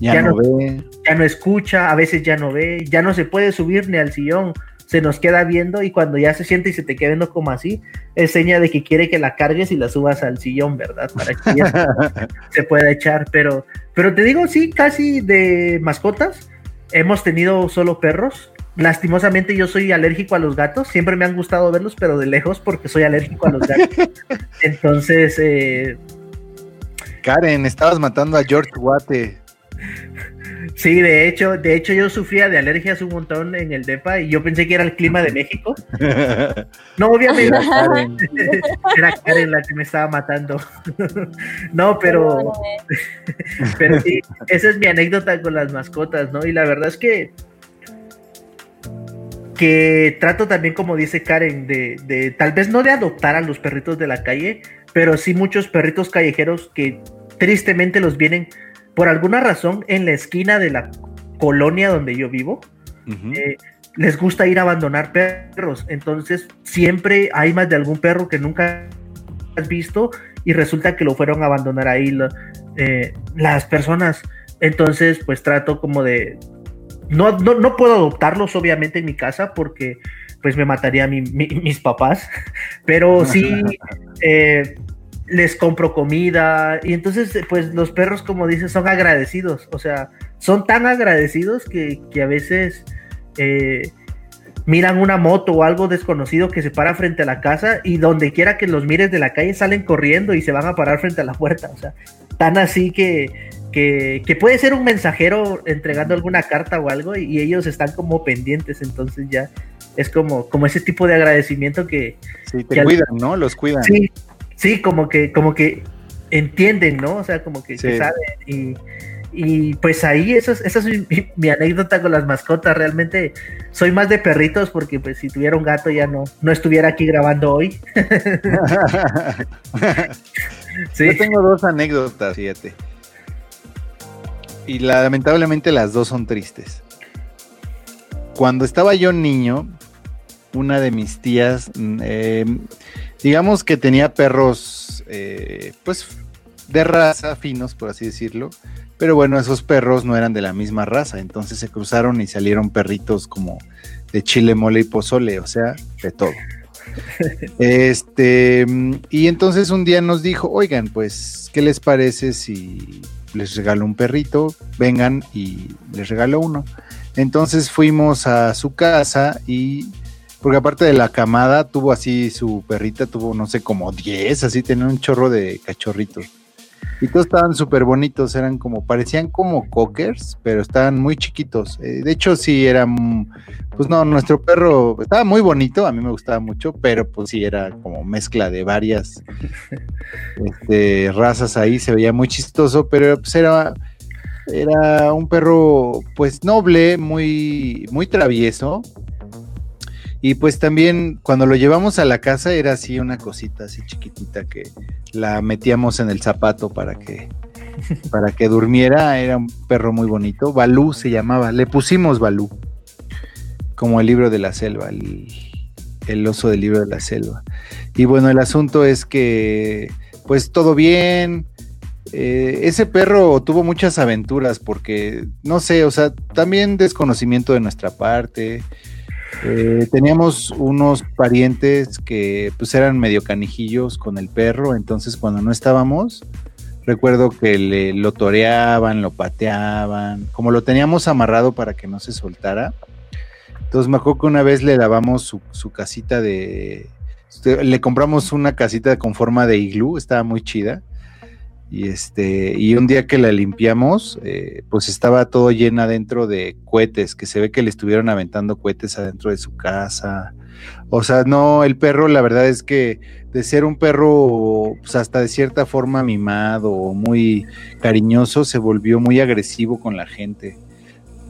Ya, ya no, no- ve. ya no escucha, a veces ya no ve, ya no se puede subir ni al sillón, se nos queda viendo y cuando ya se siente y se te queda viendo como así, es seña de que quiere que la cargues y la subas al sillón, ¿verdad? Para que ella se pueda echar, pero, pero te digo, sí, casi de mascotas, hemos tenido solo perros. Lastimosamente yo soy alérgico a los gatos, siempre me han gustado verlos, pero de lejos porque soy alérgico a los gatos. Entonces, eh, Karen, estabas matando a George Watt. Sí, de hecho, de hecho yo sufría de alergias un montón en el DEPA y yo pensé que era el clima de México. No, obviamente Karen. era Karen la que me estaba matando. No, pero, pero sí, esa es mi anécdota con las mascotas, ¿no? Y la verdad es que que trato también, como dice Karen, de, de tal vez no de adoptar a los perritos de la calle, pero sí muchos perritos callejeros que tristemente los vienen por alguna razón en la esquina de la colonia donde yo vivo. Eh, les gusta ir a abandonar perros. Entonces, siempre hay más de algún perro que nunca has visto y resulta que lo fueron a abandonar ahí lo- eh, las personas. Entonces, pues trato como de... No, no, no puedo adoptarlos, obviamente, en mi casa porque pues me mataría mi- mi- mis papás, pero sí eh, les compro comida y entonces pues los perros, como dices, son agradecidos, o sea, son tan agradecidos que, que a veces eh, miran una moto o algo desconocido que se para frente a la casa y donde quiera que los mires de la calle salen corriendo y se van a parar frente a la puerta. O sea, tan así que, que, que puede ser un mensajero entregando alguna carta o algo y, y ellos están como pendientes. Entonces ya es como, como ese tipo de agradecimiento que Sí, que te al- cuidan, ¿no? Los cuidan. sí, sí, como que, como que entienden, ¿no? O sea, como que, que Sí. saben y, y pues ahí esa es, esa es mi, anécdota con las mascotas. Realmente soy más de perritos porque pues si tuviera un gato ya no, no estuviera aquí grabando hoy. Sí. Yo tengo dos anécdotas, fíjate. Y la- lamentablemente las dos son tristes. Cuando estaba yo niño, una de mis tías, eh, digamos que tenía perros, eh, pues, de raza, finos, por así decirlo. Pero bueno, esos perros no eran de la misma raza, entonces se cruzaron y salieron perritos como de chile, mole y pozole, o sea, de todo. Este, y entonces un día nos dijo, oigan, pues, ¿qué les parece si les regalo un perrito? Vengan y les regalo uno. Entonces fuimos a su casa y, porque aparte de la camada, tuvo así su perrita, tuvo no sé, como 10, así tenía un chorro de cachorritos. Y todos estaban súper bonitos, eran como, parecían como cockers, pero estaban muy chiquitos. Eh, de hecho, sí, eran, pues no, nuestro perro estaba muy bonito, a mí me gustaba mucho, pero pues sí, era como mezcla de varias este, razas ahí, se veía muy chistoso, pero pues era, era un perro pues noble, muy, muy travieso. Y pues también cuando lo llevamos a la casa era así una cosita así chiquitita que la metíamos en el zapato para que para que durmiera. Era un perro muy bonito. Balú se llamaba. Le pusimos Balú. Como el libro de la selva, el, el oso del libro de la selva. Y bueno, el asunto es que pues todo bien. Eh, ese perro tuvo muchas aventuras porque, no sé, o sea, también desconocimiento de nuestra parte. Eh, teníamos unos parientes que pues eran medio canijillos con el perro, entonces cuando no estábamos, recuerdo que le, lo toreaban, lo pateaban, como lo teníamos amarrado para que no se soltara. Entonces me acuerdo que una vez le lavamos su, su casita de... Le compramos una casita con forma de iglú, estaba muy chida. Y este, y un día que la limpiamos, eh, pues estaba todo llena dentro de cohetes, que se ve que le estuvieron aventando cohetes adentro de su casa. O sea, no, el perro, la verdad es que de ser un perro, pues hasta de cierta forma mimado o muy cariñoso, se volvió muy agresivo con la gente.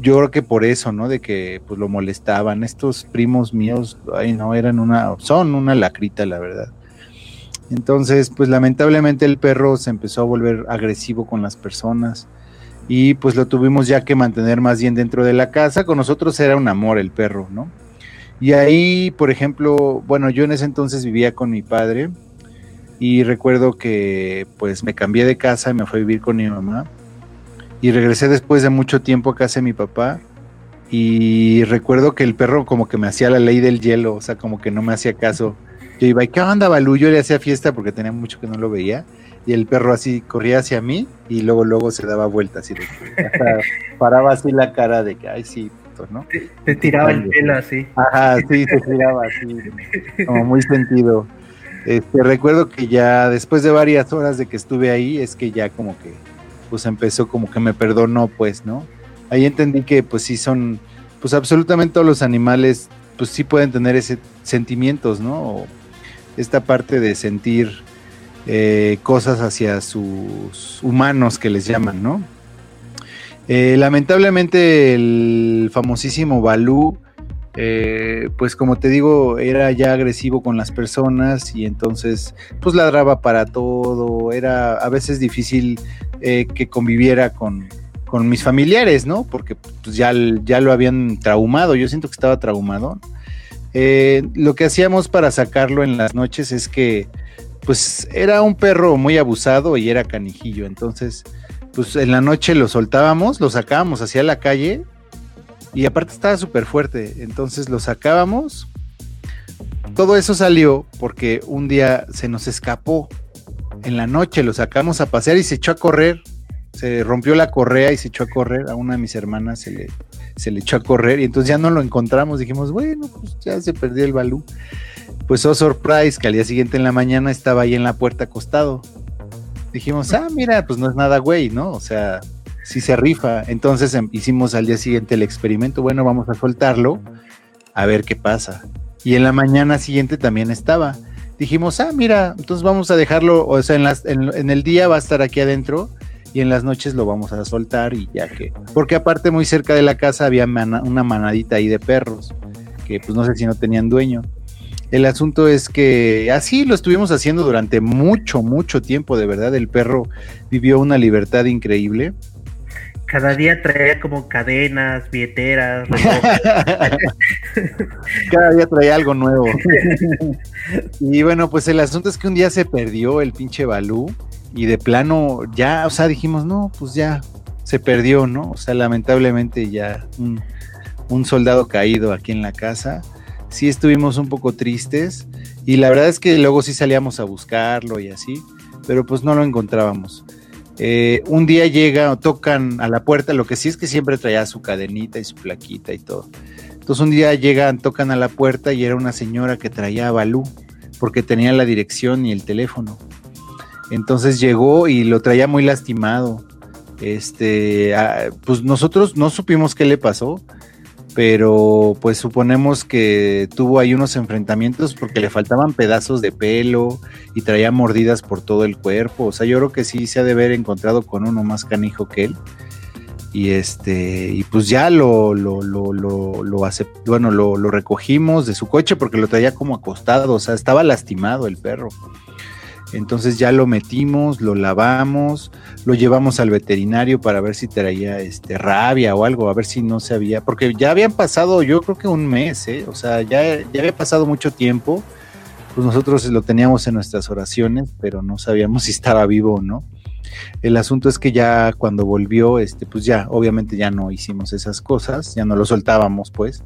Yo creo que por eso, ¿no? De que pues lo molestaban. Estos primos míos, ay no, eran una, son una lacrita, la verdad. Entonces, pues lamentablemente el perro se empezó a volver agresivo con las personas y pues lo tuvimos ya que mantener más bien dentro de la casa. Con nosotros era un amor el perro, ¿no? Y ahí, por ejemplo, bueno, yo en ese entonces vivía con mi padre y recuerdo que pues me cambié de casa y me fui a vivir con mi mamá y regresé después de mucho tiempo a casa de mi papá y recuerdo que el perro como que me hacía la ley del hielo, o sea, como que no me hacía caso. Yo iba, ¿qué onda, Balú? Yo le hacía fiesta porque tenía mucho que no lo veía y el perro así corría hacia mí y luego luego se daba vueltas y paraba así la cara de que, ay, sí, ¿no? Te, tiraba el pelo así. Ajá, sí, te tiraba así, como muy sentido. Este, recuerdo que ya después de varias horas de que estuve ahí, es que ya como que, pues empezó como que me perdonó, pues, ¿no? Ahí entendí que, pues sí son, pues absolutamente todos los animales, pues sí pueden tener ese sentimientos, ¿no? Esta parte de sentir eh, cosas hacia sus humanos que les llaman, ¿no? Eh, lamentablemente el famosísimo Balú, eh, pues como te digo, era ya agresivo con las personas y entonces pues ladraba para todo, era a veces difícil que conviviera con, con, mis familiares, ¿no? Porque pues, ya, ya lo habían traumado, yo siento que estaba traumado. Lo que hacíamos para sacarlo en las noches es que pues era un perro muy abusado y era canijillo, entonces pues en la noche lo soltábamos, lo sacábamos hacia la calle y aparte estaba súper fuerte, entonces lo sacábamos. Todo eso salió porque un día se nos escapó. En la noche lo sacamos a pasear y se echó a correr. Se rompió la correa y se echó a correr. A una de mis hermanas se le, se le echó a correr y entonces ya no lo encontramos. Dijimos, bueno, pues ya se perdió el balú. Pues oh surprise que al día siguiente en la mañana estaba ahí en la puerta acostado dijimos, ah, mira, pues no es nada güey, ¿no? O sea, sí se rifa. Entonces em, hicimos al día siguiente el experimento, bueno, vamos a soltarlo, a ver qué pasa. Y en la mañana siguiente también estaba. Dijimos, ah, mira, entonces vamos a dejarlo, o sea, en, las, en, el día va a estar aquí adentro y en las noches lo vamos a soltar y ya que, porque aparte muy cerca de la casa había una manadita ahí de perros, que pues no sé si no tenían dueño. El asunto es que así lo estuvimos haciendo durante mucho, mucho tiempo, de verdad. El perro vivió una libertad increíble. Cada día traía como cadenas, billeteras. Cada día traía algo nuevo. y bueno, pues el asunto es que un día se perdió el pinche Balú y de plano ya, o sea, dijimos, no, pues ya se perdió, ¿no? O sea, lamentablemente ya un, soldado caído aquí en la casa sí estuvimos un poco tristes y la verdad es que luego sí salíamos a buscarlo y así, pero pues no lo encontrábamos. Eh, un día llega, tocan a la puerta, lo que sí es que siempre traía su cadenita y su plaquita y todo. Entonces un día llegan, tocan a la puerta y era una señora que traía a Balú, porque tenía la dirección y el teléfono. Entonces llegó y lo traía muy lastimado. Este, ah, pues nosotros no supimos qué le pasó pero pues suponemos que tuvo ahí unos enfrentamientos porque le faltaban pedazos de pelo y traía mordidas por todo el cuerpo. O sea, yo creo que sí se ha de haber encontrado con uno más canijo que él. Y este, y pues ya lo, lo, lo, lo, lo bueno, lo, lo recogimos de su coche porque lo traía como acostado, o sea, estaba lastimado el perro. Entonces ya lo metimos, lo lavamos, lo llevamos al veterinario para ver si traía este rabia o algo, a ver si no se había, porque ya habían pasado, yo creo que un mes, ¿eh? o sea, ya, ya había pasado mucho tiempo. Pues nosotros lo teníamos en nuestras oraciones, pero no sabíamos si estaba vivo o no. El asunto es que ya cuando volvió, este, pues ya, obviamente ya no hicimos esas cosas, ya no lo soltábamos, pues.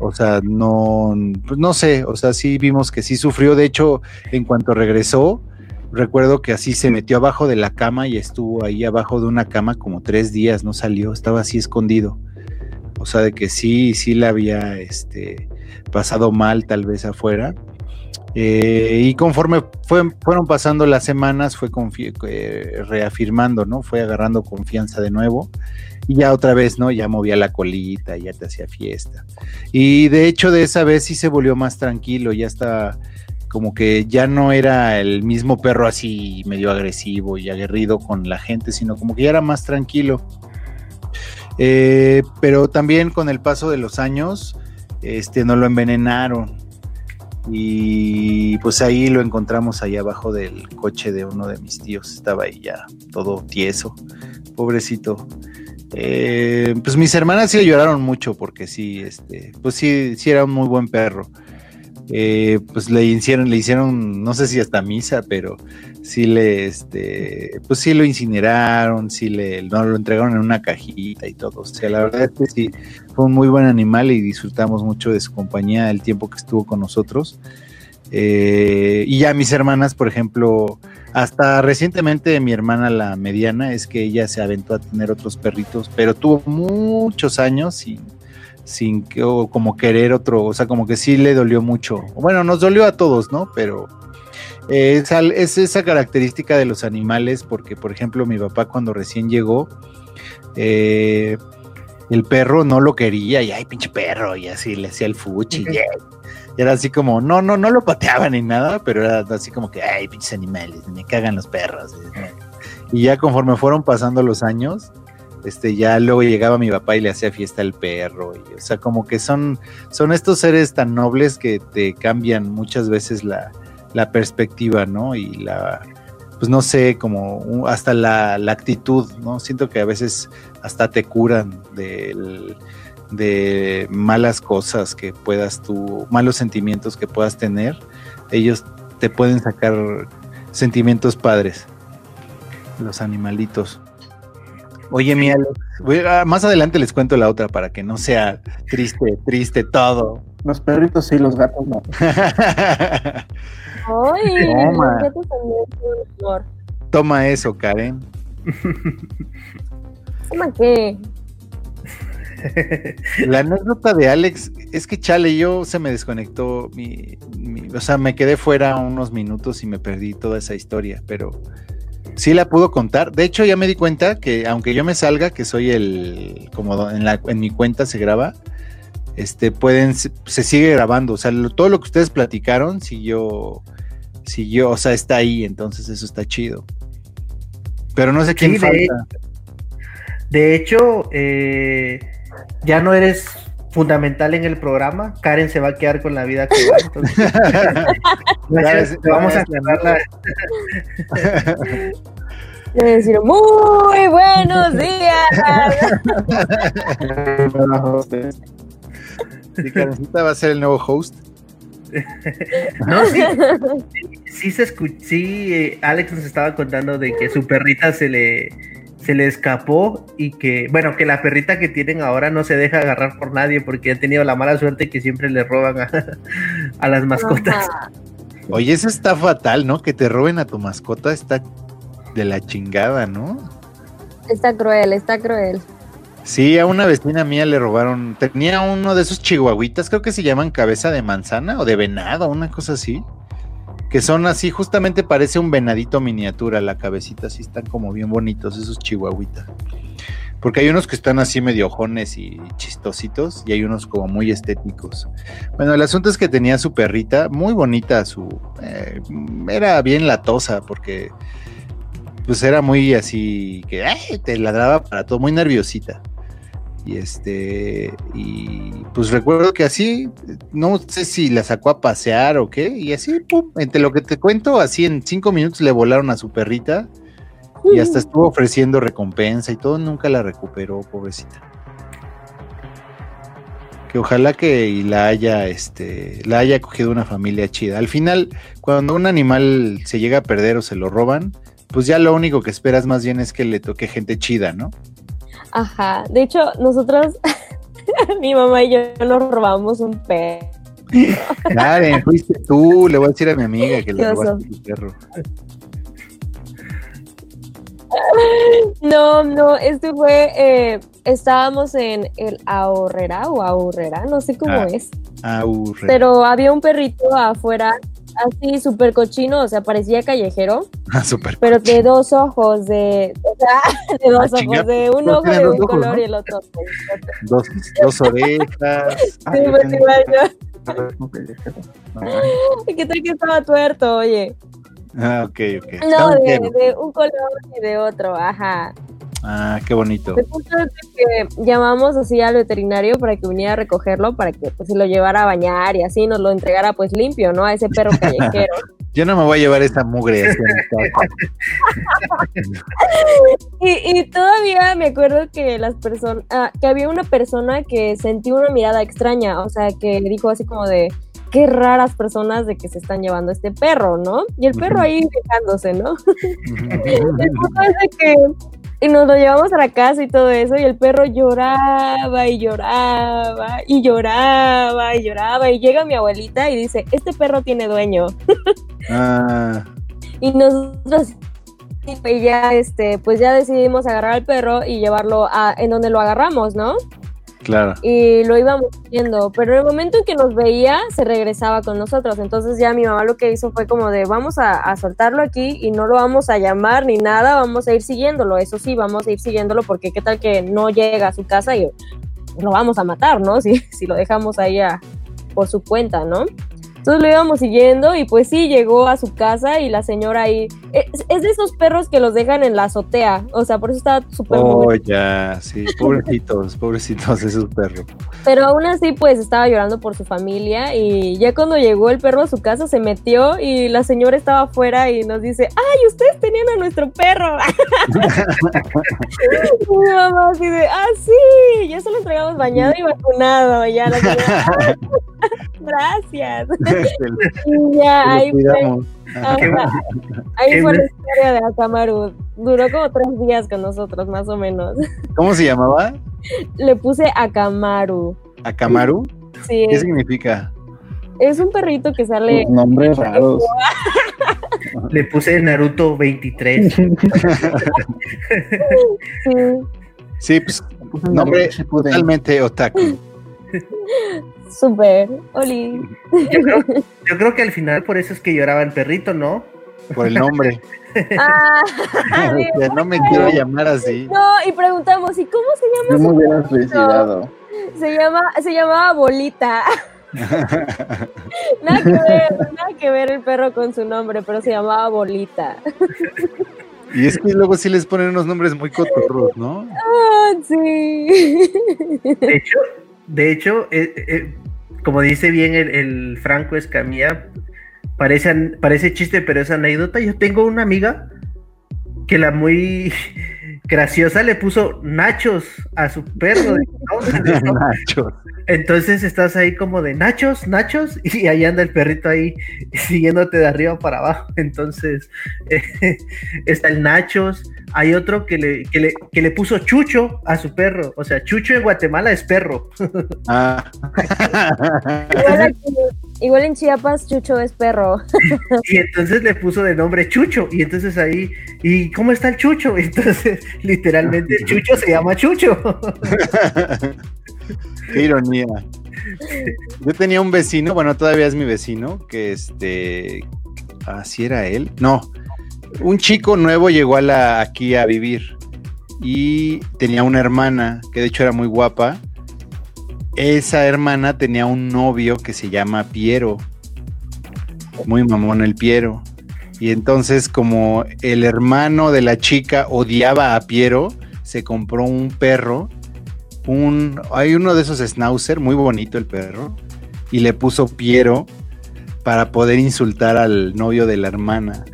O sea, no, pues no sé, o sea, sí vimos que sí sufrió. De hecho, en cuanto regresó, recuerdo que así se metió abajo de la cama y estuvo ahí abajo de una cama como tres días, no salió, estaba así escondido. O sea, de que sí, sí le había este, pasado mal tal vez afuera. Eh, y conforme fueron pasando las semanas, fue eh, reafirmando, ¿no? Fue agarrando confianza de nuevo Y ya otra vez, ¿no? Ya movía la colita, ya te hacía fiesta. Y de hecho de esa vez sí se volvió más tranquilo, ya está como que ya no era el mismo perro así medio agresivo y aguerrido con la gente, sino como que ya era más tranquilo. Eh, pero también con el paso de los años, este, no lo envenenaron. Y pues ahí lo encontramos ahí abajo del coche de uno de mis tíos. Estaba ahí ya todo tieso, pobrecito. Eh, pues mis hermanas sí lloraron mucho porque sí, este, pues sí, sí era un muy buen perro. Eh, pues le hicieron, le hicieron, no sé si hasta misa, pero sí le, este, pues sí lo incineraron, sí le, no, lo entregaron en una cajita y todo. O sea, la verdad es que sí, fue un muy buen animal y disfrutamos mucho de su compañía el tiempo que estuvo con nosotros. Eh, y ya mis hermanas, por ejemplo, hasta recientemente mi hermana la mediana es que ella se aventó a tener otros perritos, pero tuvo muchos años y sin que, o como querer otro, o sea, como que sí le dolió mucho. Bueno, nos dolió a todos, ¿no? Pero eh, es, esa característica de los animales, porque, por ejemplo, mi papá cuando recién llegó, eh, el perro no lo quería, y ay, pinche perro, y así le hacía el fuchi, era así como, no, no, no lo pateaba ni nada, pero era así como que, ay, pinches animales, me cagan los perros. Y ya conforme fueron pasando los años, este, ya luego llegaba mi papá y le hacía fiesta al perro, o sea, como que son, son estos seres tan nobles que te cambian muchas veces la, perspectiva, ¿no? Y la, pues no sé, como hasta la, actitud, ¿no? Siento que a veces hasta te curan de, de malas cosas que puedas tú, malos sentimientos que puedas tener, ellos te pueden sacar sentimientos padres, los animalitos. Oye, mi más adelante les cuento la otra para que no sea triste, triste todo. Los perritos sí, los gatos no. Ay, Toma. los gatos también Toma eso, Karen. ¿Toma qué? La anécdota de Alex es que chale, yo se me desconectó mi, o sea, me quedé fuera unos minutos y me perdí toda esa historia, pero sí la pudo contar. De hecho, ya me di cuenta que aunque yo me salga, que soy el, como en, la, en mi cuenta se graba, este, pueden, se, sigue grabando. O sea, todo lo que ustedes platicaron siguió, siguió, o sea, está ahí, entonces eso está chido. Pero no sé quién falta. De, hecho, eh, ya no eres fundamental en el programa. Karen se va a quedar con la vida que va. Entonces, vamos a cerrarla. decir muy buenos días. ¿Y Karencita va a ser el nuevo host? no, sí, sí, se escuchó, sí, eh, Alex nos estaba contando de que su perrita se le se le escapó y que, bueno, que la perrita que tienen ahora no se deja agarrar por nadie porque ha tenido la mala suerte que siempre le roban a, las mascotas. Oye, eso está fatal, ¿no? Que te roben a tu mascota está de la chingada, ¿no? Está cruel, está cruel. Sí, a una vecina mía le robaron, tenía uno de esos chihuahuitas, creo que se llaman cabeza de manzana o de venado, una cosa así que son así, justamente parece un venadito miniatura, la cabecita, así están como bien bonitos esos chihuahuitas. Porque hay unos que están así medio ojones y chistositos, y hay unos como muy estéticos. Bueno, el asunto es que tenía su perrita, muy bonita, su. Eh, era bien latosa, porque. Pues era muy así, que te ladraba para todo, muy nerviosita. Y este, y pues recuerdo que así, no sé si la sacó a pasear o qué, y así, pum, entre lo que te cuento, así en cinco minutos le volaron a su perrita y hasta estuvo ofreciendo recompensa y todo, nunca la recuperó, pobrecita. Que ojalá que la haya, este, la haya cogido una familia chida. Al final, cuando un animal se llega a perder o se lo roban, pues ya lo único que esperas más bien es que le toque gente chida, ¿no? Ajá. De hecho, nosotros, mi mamá y yo nos robamos un perro. Karen, fuiste tú, le voy a decir a mi amiga que le robaste tu perro. No, no, este fue, eh, estábamos en el ahorrera o ahorrera, no sé cómo ah, es. Ahorrera. Pero había un perrito afuera, así súper cochino, o sea, parecía callejero, Ah, súper. pero de dos ojos, de, o sea, de dos Ah, ojos, de un pues, ojo tiene de un ojos, color ¿no? y el otro. Dos, dos orejas. Ah, Sí, yo pues, igual yo. Ah, ¿Qué tal que estaba tuerto, oye? Ah, ok, ok. No, de, de un color y de otro, ajá. Ah, qué bonito. El punto es de que llamamos así al veterinario para que viniera a recogerlo, para que pues se lo llevara a bañar y así nos lo entregara pues limpio, ¿no? A ese perro callejero. Yo no me voy a llevar esa mugre así en y, y todavía me acuerdo que las personas, ah, que había una persona que sentí una mirada extraña, o sea, que dijo así como de qué raras personas de que se están llevando este perro, ¿no? Y el perro ahí dejándose, ¿no? El punto es de que y nos lo llevamos a la casa y todo eso, y el perro lloraba y lloraba y lloraba y lloraba. Y llega mi abuelita y dice, este perro tiene dueño. Ah, Y nosotros y ya este, pues ya decidimos agarrar al perro y llevarlo a en donde lo agarramos, ¿no? Claro. y lo íbamos viendo, pero en el momento en que nos veía, se regresaba con nosotros. Entonces ya mi mamá lo que hizo fue como de vamos a, soltarlo aquí y no lo vamos a llamar ni nada, vamos a ir siguiéndolo. Eso sí, vamos a ir siguiéndolo porque qué tal que no llega a su casa y lo vamos a matar, ¿no? Si, si lo dejamos ahí a- por su cuenta, ¿no? Entonces lo íbamos siguiendo y pues sí, llegó a su casa y la señora ahí... Es, es de esos perros que los dejan en la azotea, o sea, por eso está súper... Oh, mugre- ya, sí. Pobrecitos, pobrecitos esos perros. Pero aún así, pues estaba llorando por su familia y ya cuando llegó el perro a su casa se metió y la señora estaba afuera y nos dice, ¡ay, ustedes tenían a nuestro perro! mi mamá así de, ¡ah, sí! Ya se lo entregamos bañado y vacunado. Ya la señora, "Ah, gracias. Y ya ahí fue, ahí fue la historia de Akamaru. Duró como tres días con nosotros, más o menos. ¿Cómo se llamaba? Le puse Akamaru. ¿Akamaru? Sí, ¿Qué significa? es un perrito que sale... Los nombres raros. Le puse Naruto 23. Sí, Sí, pues nombre totalmente otaku. súper. Oli. Yo creo, yo creo que al final por eso es que lloraba el perrito, ¿no? Por el nombre. Ah, no me quiero llamar así. no, y preguntamos, ¿y cómo se llama? me suicidado. Se llama, se llamaba Bolita. nada que ver, nada que ver el perro con su nombre, pero se llamaba Bolita. Y es que luego sí les ponen unos nombres muy cotorros, ¿no? Ah, sí. De hecho, de hecho eh, eh, como dice bien el, el Franco Escamilla, parece, parece chiste, pero es anécdota. Yo tengo una amiga que la muy graciosa le puso nachos a su perro. de nombre, ¿no? Nacho. Entonces estás ahí como de nachos, nachos, y ahí anda el perrito ahí siguiéndote de arriba para abajo. Entonces eh, está el nachos. Hay otro que le, que, le, que le puso chucho a su perro. O sea, chucho en Guatemala es perro. Ah. Igual, aquí- igual en Chiapas, Chucho es perro. Y entonces le puso de nombre Chucho. Y entonces ahí, ¿y cómo está el Chucho? Entonces, literalmente, Chucho se llama Chucho. Qué ironía. Yo tenía un vecino, bueno, todavía es mi vecino, que este, así era él. No, un chico nuevo llegó aquí a vivir y tenía una hermana que de hecho era muy guapa. Esa hermana tenía un novio que se llama Piero, muy mamón el Piero. Y entonces como el hermano de la chica odiaba a Piero, se compró un perro un, hay uno de esos schnauzer, muy bonito el perro, y le puso Piero para poder insultar al novio de la hermana.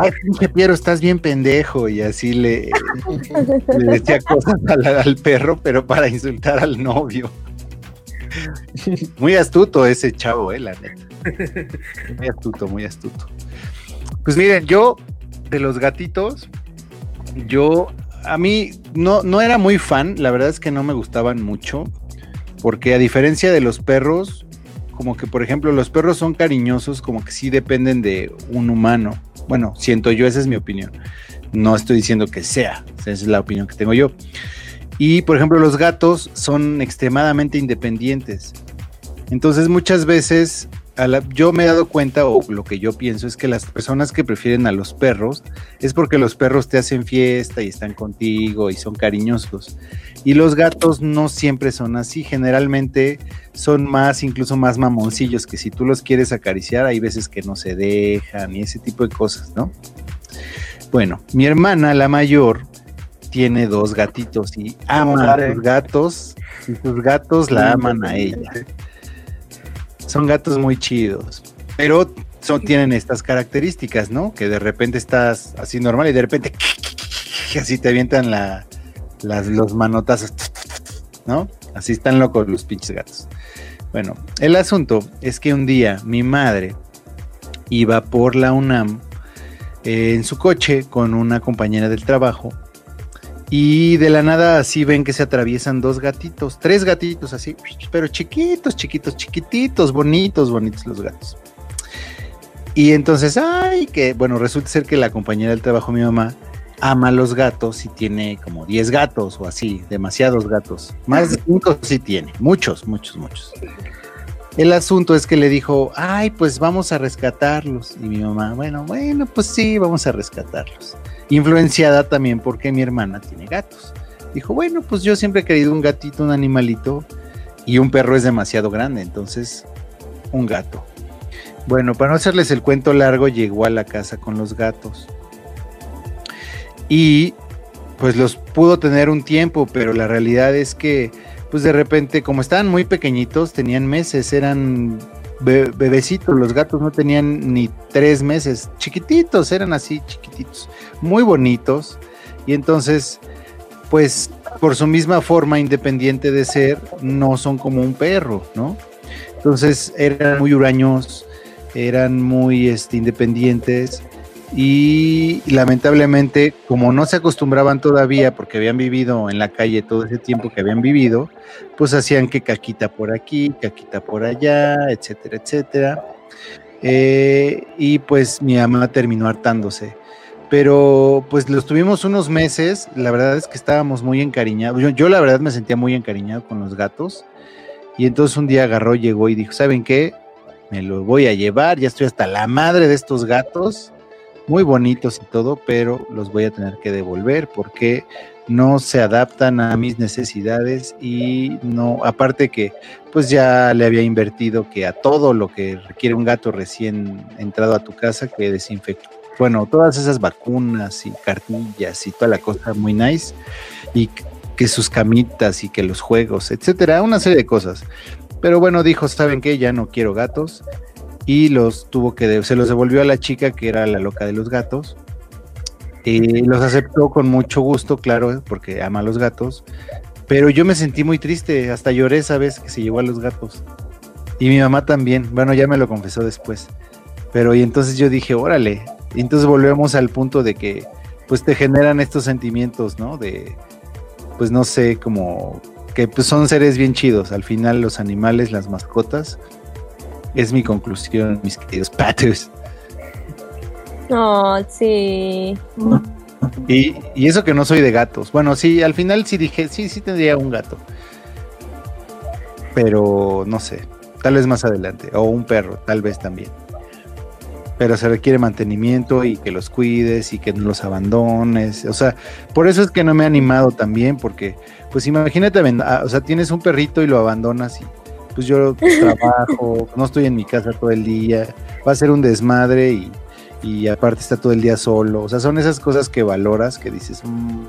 Ay, pinche Piero, estás bien pendejo, y así le, decía cosas al, al perro, pero para insultar al novio. Muy astuto ese chavo, eh, la neta. Muy astuto, muy astuto. Pues miren, yo de los gatitos, yo a mí no, no era muy fan, la verdad es que no me gustaban mucho, porque a diferencia de los perros, como que por ejemplo los perros son cariñosos, como que sí dependen de un humano. Bueno, siento yo, esa es mi opinión. No estoy diciendo que sea, esa es la opinión que tengo yo. Y por ejemplo los gatos son extremadamente independientes. Entonces muchas veces yo me he dado cuenta, o lo que yo pienso, es que las personas que prefieren a los perros es porque los perros te hacen fiesta y están contigo y son cariñosos. Y los gatos no siempre son así, generalmente son más, incluso más mamoncillos, que si tú los quieres acariciar, hay veces que no se dejan y ese tipo de cosas, ¿no? Bueno, mi hermana, la mayor, tiene dos gatitos y ama a sus gatos y sus gatos la aman a ella. Son gatos muy chidos, pero son, tienen estas características, ¿no? Que de repente estás así normal y de repente así te avientan la, las, los manotazos, ¿no? Así están locos los pinches gatos. Bueno, el asunto es que un día mi madre iba por la UNAM eh, en su coche con una compañera del trabajo y de la nada así ven que se atraviesan dos gatitos, tres gatitos así, pero chiquitos, chiquitos, chiquititos, bonitos, bonitos los gatos. Y entonces, ay, que bueno, resulta ser que la compañera del trabajo, mi mamá, ama los gatos y tiene como 10 gatos o así, demasiados gatos. Más de 5 sí tiene, muchos, muchos, muchos. El asunto es que le dijo, ay, pues vamos a rescatarlos. Y mi mamá, bueno, bueno, pues sí, vamos a rescatarlos influenciada también porque mi hermana tiene gatos. Dijo, bueno, pues yo siempre he querido un gatito, un animalito, y un perro es demasiado grande, entonces un gato. Bueno, para no hacerles el cuento largo, llegó a la casa con los gatos. Y pues los pudo tener un tiempo, pero la realidad es que, pues de repente, como estaban muy pequeñitos, tenían meses, eran bebecitos, los gatos no tenían ni tres meses, chiquititos, eran así chiquititos, muy bonitos, y entonces, pues por su misma forma independiente de ser, no son como un perro, ¿no? Entonces eran muy huraños, eran muy este, independientes, y lamentablemente, como no se acostumbraban todavía, porque habían vivido en la calle todo ese tiempo que habían vivido, pues hacían que caquita por aquí, caquita por allá, etcétera, etcétera. Eh, y pues mi mamá terminó hartándose. Pero pues los tuvimos unos meses, la verdad es que estábamos muy encariñados. Yo, yo la verdad me sentía muy encariñado con los gatos. Y entonces un día agarró, llegó y dijo, ¿saben qué? Me lo voy a llevar, ya estoy hasta la madre de estos gatos muy bonitos y todo, pero los voy a tener que devolver porque no se adaptan a mis necesidades y no, aparte que pues ya le había invertido que a todo lo que requiere un gato recién entrado a tu casa que desinfecte. Bueno, todas esas vacunas y cartillas y toda la cosa muy nice y que sus camitas y que los juegos, etcétera, una serie de cosas. Pero bueno, dijo, ¿saben qué? Ya no quiero gatos y los tuvo que, se los devolvió a la chica que era la loca de los gatos. Y los aceptó con mucho gusto, claro, porque ama a los gatos. Pero yo me sentí muy triste, hasta lloré esa vez que se llevó a los gatos. Y mi mamá también, bueno, ya me lo confesó después. Pero y entonces yo dije, órale. Y entonces volvemos al punto de que, pues te generan estos sentimientos, ¿no? De, pues no sé, como que pues, son seres bien chidos. Al final los animales, las mascotas, es mi conclusión, mis queridos patos. Oh, sí. Y, eso que no soy de gatos. Bueno, sí, al final sí dije, sí, sí tendría un gato. Pero no sé, tal vez más adelante. O un perro, tal vez también. Pero se requiere mantenimiento y que los cuides y que no los abandones. O sea, por eso es que no me he animado también, porque, pues imagínate, ah, o sea, tienes un perrito y lo abandonas y pues yo trabajo, no estoy en mi casa todo el día, va a ser un desmadre y, y, aparte está todo el día solo. O sea, son esas cosas que valoras que dices, mm,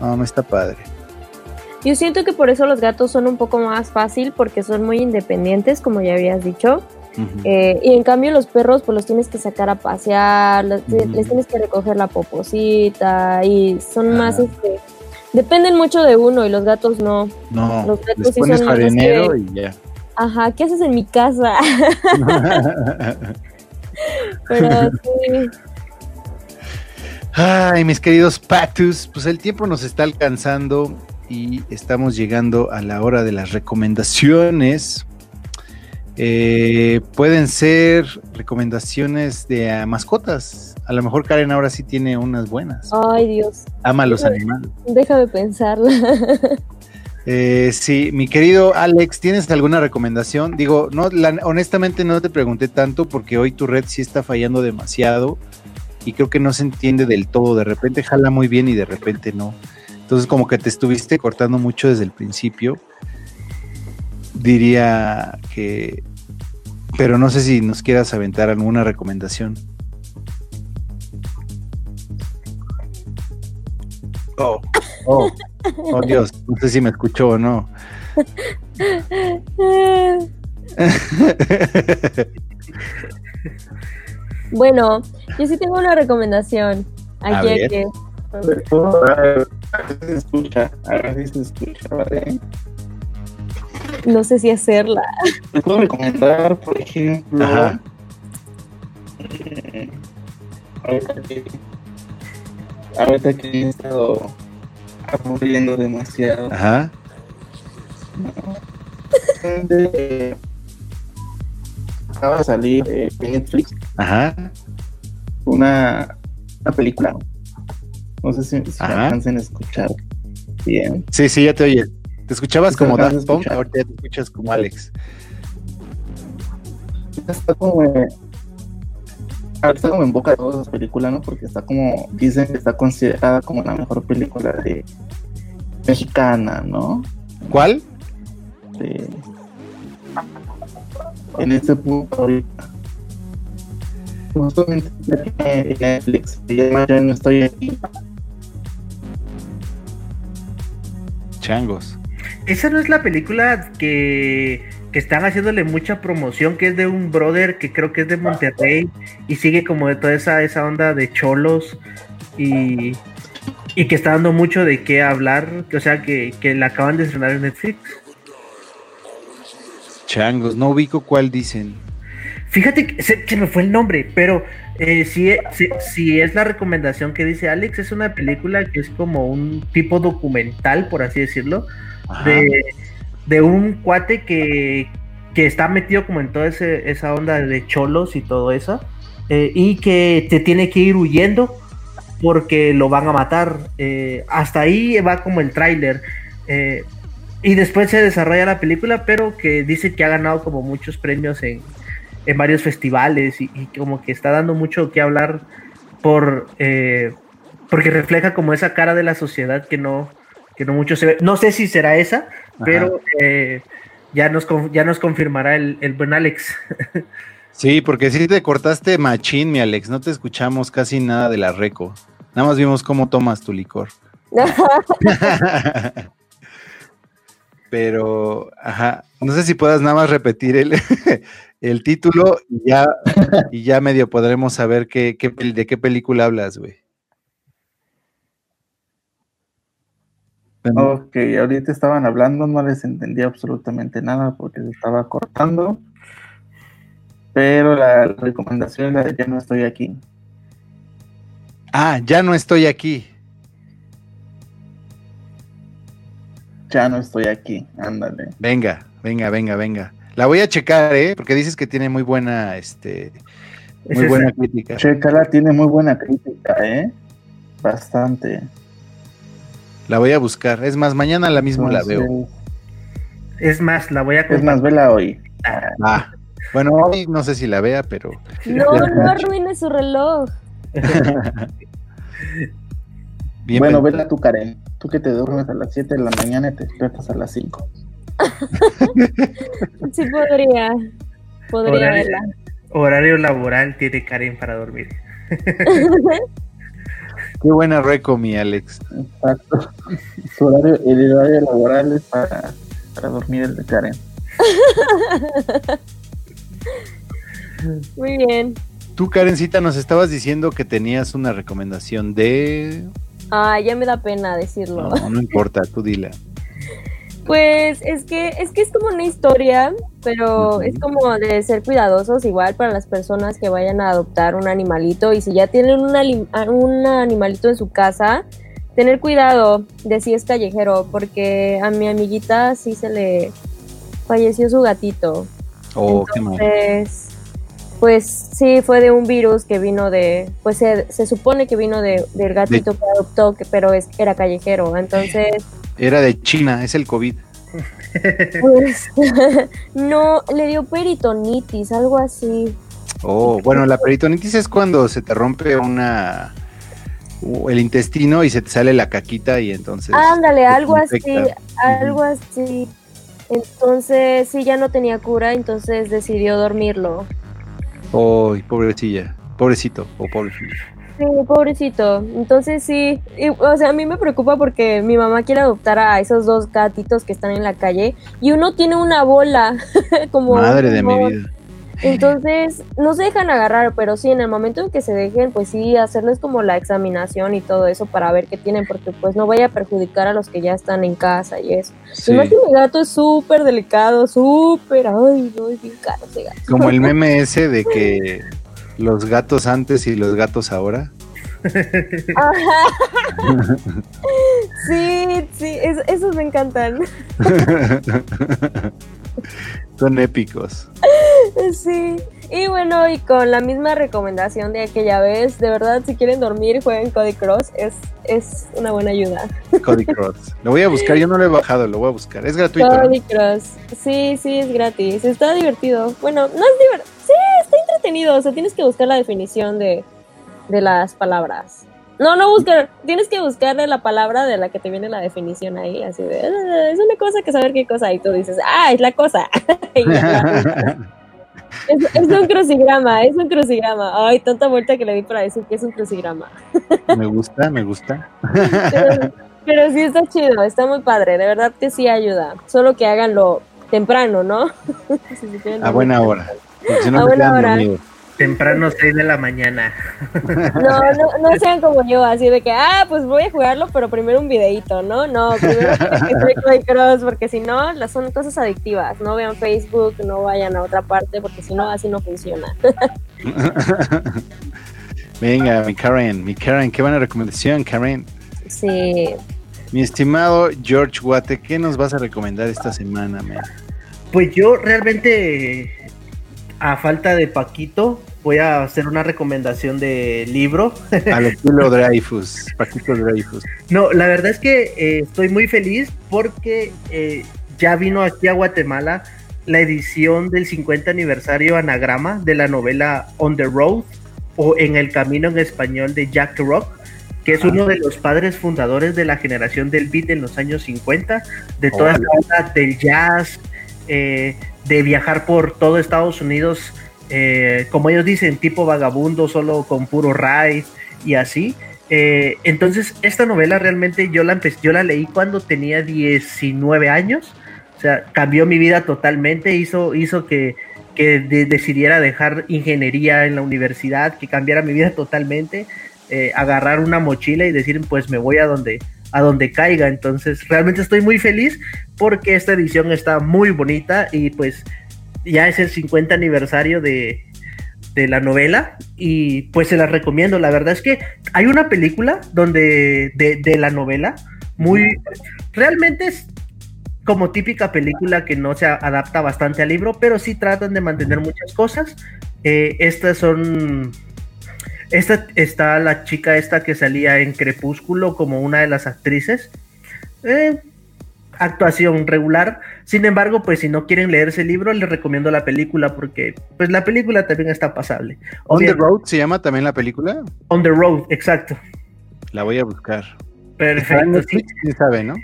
no, no está padre. Yo siento que por eso los gatos son un poco más fácil porque son muy independientes, como ya habías dicho. Eh, y en cambio los perros pues los tienes que sacar a pasear, les, tienes que recoger la poposita y son más este, Dependen mucho de uno y los gatos no. No, los gatos les pones farinero y ya. Ajá, ¿qué haces en mi casa? Pero sí. Ay, mis queridos Patus, pues el tiempo nos está alcanzando y estamos llegando a la hora de las recomendaciones. Eh, pueden ser recomendaciones de mascotas. A lo mejor Karen ahora sí tiene unas buenas. Ay, Dios. Ama los animales. Deja de pensarla. Eh, sí, mi querido Alex, ¿tienes alguna recomendación? Digo, no, la- honestamente no te pregunté tanto porque hoy tu red sí está fallando demasiado y creo que no se entiende del todo. De repente jala muy bien y de repente no. Entonces como que te estuviste cortando mucho desde el principio. Diría que... Pero no sé si nos quieras aventar alguna recomendación. Oh, oh, oh Dios, no sé si me escuchó o no. Bueno, yo sí tengo una recomendación. A Aquí, a ver si se escucha, a ver si se escucha, ¿vale? No sé si hacerla. Les puedo recomendar, por ejemplo, Ajá. eh, ahorita que, ahorita que he estado aburriendo demasiado, Ajá. de- acaba de salir eh, en Netflix Ajá. una, una película. No sé si, si alcancen a escuchar bien. Sí, sí, ya te oye. Te escuchabas como Daft Punk, ya te escuchas como Alex. Está como, eh, ahora está como en boca de todas las películas, ¿no? Porque está como, dicen que está considerada como la mejor película de mexicana, ¿no? ¿Cuál? De- en este punto ahorita. Justamente Netflix, se llama Ya no estoy aquí. Changos. Esa no es la película que, que están haciéndole mucha promoción, que es de un brother que creo que es de Monterrey y sigue como de toda esa, esa onda de cholos y, y que está dando mucho de qué hablar, o sea, que, que la acaban de estrenar en Netflix. Changos. No ubico cuál dicen. Fíjate que se, se me fue el nombre, pero eh, si, si, si es la recomendación que dice Alex, es una película que es como un tipo documental, por así decirlo. De, de un cuate que, que está metido como en toda ese- esa onda de cholos y todo eso, eh, y que te tiene que ir huyendo porque lo van a matar. Eh, hasta ahí va como el tráiler. eh, y después se desarrolla la película, pero que dice que ha ganado como muchos premios en, en varios festivales y, como que está dando mucho que hablar por porque refleja como esa cara de la sociedad que no que no mucho se ve. No sé si será esa, pero eh, ya nos ya nos confirmará el, el buen Alex. Sí, porque sí te cortaste machín, mi Alex. No te escuchamos casi nada de la reco. Nada más vimos cómo tomas tu licor. Pero, ajá, no sé si puedas nada más repetir el, el título y ya, y ya medio podremos saber qué, qué de qué película hablas, güey. Ok, ahorita estaban hablando, no les entendí absolutamente nada porque se estaba cortando. Pero la, la recomendación es la de ya no estoy aquí. Ah, ya no estoy aquí. Ya no estoy aquí, ándale. Venga, venga, venga, venga. La voy a checar, ¿eh? Porque dices que tiene muy buena, este, Es muy esa. buena crítica. Checala, tiene muy buena crítica, ¿eh? Bastante. La voy a buscar. Es más, mañana la mismo la veo. Es más, la voy a Es más, compartir. vela hoy. Ah, bueno, hoy no sé si la vea, pero No, no arruine su reloj. bien. bueno, vela tú, Karen. Tú que te duermes a las 7 de la mañana y te despiertas a las 5. Sí podría. Podría Horario, verla. horario laboral tiene Karen para dormir. Qué buena reco, mi Alex. Exacto. Su horario, el horario laboral es para, para dormir el de Karen. Muy bien. Tú, Karencita, nos estabas diciendo que tenías una recomendación de. Ah, ya me da pena decirlo. No, no importa, tú dila. Pues es que es que es como una historia, pero es como de ser cuidadosos igual para las personas que vayan a adoptar un animalito y si ya tienen un, animalito en su casa, tener cuidado de si es callejero, porque a mi amiguita sí se le falleció su gatito. Oh, qué mal. Entonces, pues sí, fue de un virus que vino de, pues se, se supone que vino de, del gatito que adoptó, que, pero es, era callejero. Entonces, Era de China, es el COVID. Pues, no, le dio peritonitis, algo así. Oh, bueno, la peritonitis es cuando se te rompe una el intestino y se te sale la caquita y entonces. Ándale, algo así, algo así. Entonces, sí, ya no tenía cura, entonces decidió dormirlo. Oh, pobrecilla, pobrecito o pobrecito. Sí, pobrecito. Entonces sí, o sea, a mí me preocupa porque mi mamá quiere adoptar a esos dos gatitos que están en la calle y uno tiene una bola como... Madre de mi vida. Entonces, no se dejan agarrar, pero sí, en el momento en que se dejen, pues sí, hacerles como la examinación y todo eso para ver qué tienen, porque pues no vaya a perjudicar a los que ya están en casa y eso. Sí. Además que mi gato es súper delicado, súper, ay, no, es bien caro ese gato. Como el meme ese de que los gatos antes y los gatos ahora. sí, sí, esos me encantan. Son épicos. Sí. Y bueno, y con la misma recomendación de aquella vez, de verdad, si quieren dormir, jueguen Cody Cross, es, es una buena ayuda. Cody Cross. Lo voy a buscar, yo no lo he bajado, lo voy a buscar. Es gratuito. Cody Cross. Sí, sí, es gratis. Está divertido. Bueno, no es divertido. Sí, está entretenido. O sea, tienes que buscar la definición de, de las palabras. No, no buscar, tienes que buscarle la palabra de la que te viene la definición ahí, así de, ah, es una cosa que saber qué cosa, y tú dices, ah, es la cosa. es, es, un crucigrama, es un crucigrama. Ay, tanta vuelta que le di para decir que es un crucigrama. me gusta, me gusta. pero, pero sí está chido, está muy padre, de verdad que sí ayuda. Solo que háganlo temprano, ¿no? si a buena hora. Si no a buena hora. Dormidos. Temprano 6 de la mañana. No, no, no sean como yo, así de que, ah, pues voy a jugarlo, pero primero un videito, ¿no? No, primero que Cross, porque si no, son cosas adictivas. No vean Facebook, no vayan a otra parte, porque si no, así no funciona. Venga, mi Karen, mi Karen, qué buena recomendación, Karen. Sí. Mi estimado George Guate, ¿qué nos vas a recomendar esta semana, man? Pues yo realmente a falta de Paquito, voy a hacer una recomendación de libro. Al estilo Dreyfus, Paquito Dreyfus. No, la verdad es que eh, estoy muy feliz porque eh, ya vino aquí a Guatemala la edición del 50 aniversario anagrama de la novela On the Road o En el Camino en español de Jack Rock, que es uno de los padres fundadores de la generación del beat en los años 50, de toda la onda del jazz, eh, de viajar por todo Estados Unidos, eh, como ellos dicen, tipo vagabundo, solo con puro ride y así. Eh, entonces, esta novela realmente yo la, yo la leí cuando tenía 19 años, o sea, cambió mi vida totalmente, hizo, hizo que, que decidiera dejar ingeniería en la universidad, que cambiara mi vida totalmente, eh, agarrar una mochila y decir, pues me voy a donde, a donde caiga. Entonces, realmente estoy muy feliz porque esta edición está muy bonita y pues ya es el 50 aniversario de, de la novela y pues se la recomiendo. La verdad es que hay una película donde de, de, la novela muy realmente es como típica película que no se adapta bastante al libro, pero sí tratan de mantener muchas cosas. Eh, estas son esta está la chica esta que salía en Crepúsculo como una de las actrices. Eh, actuación regular. Sin embargo, pues si no quieren leerse el libro, les recomiendo la película porque pues la película también está pasable. On the Road se llama también la película. On the Road, exacto. La voy a buscar. Perfecto. Sí. sabe, ¿no?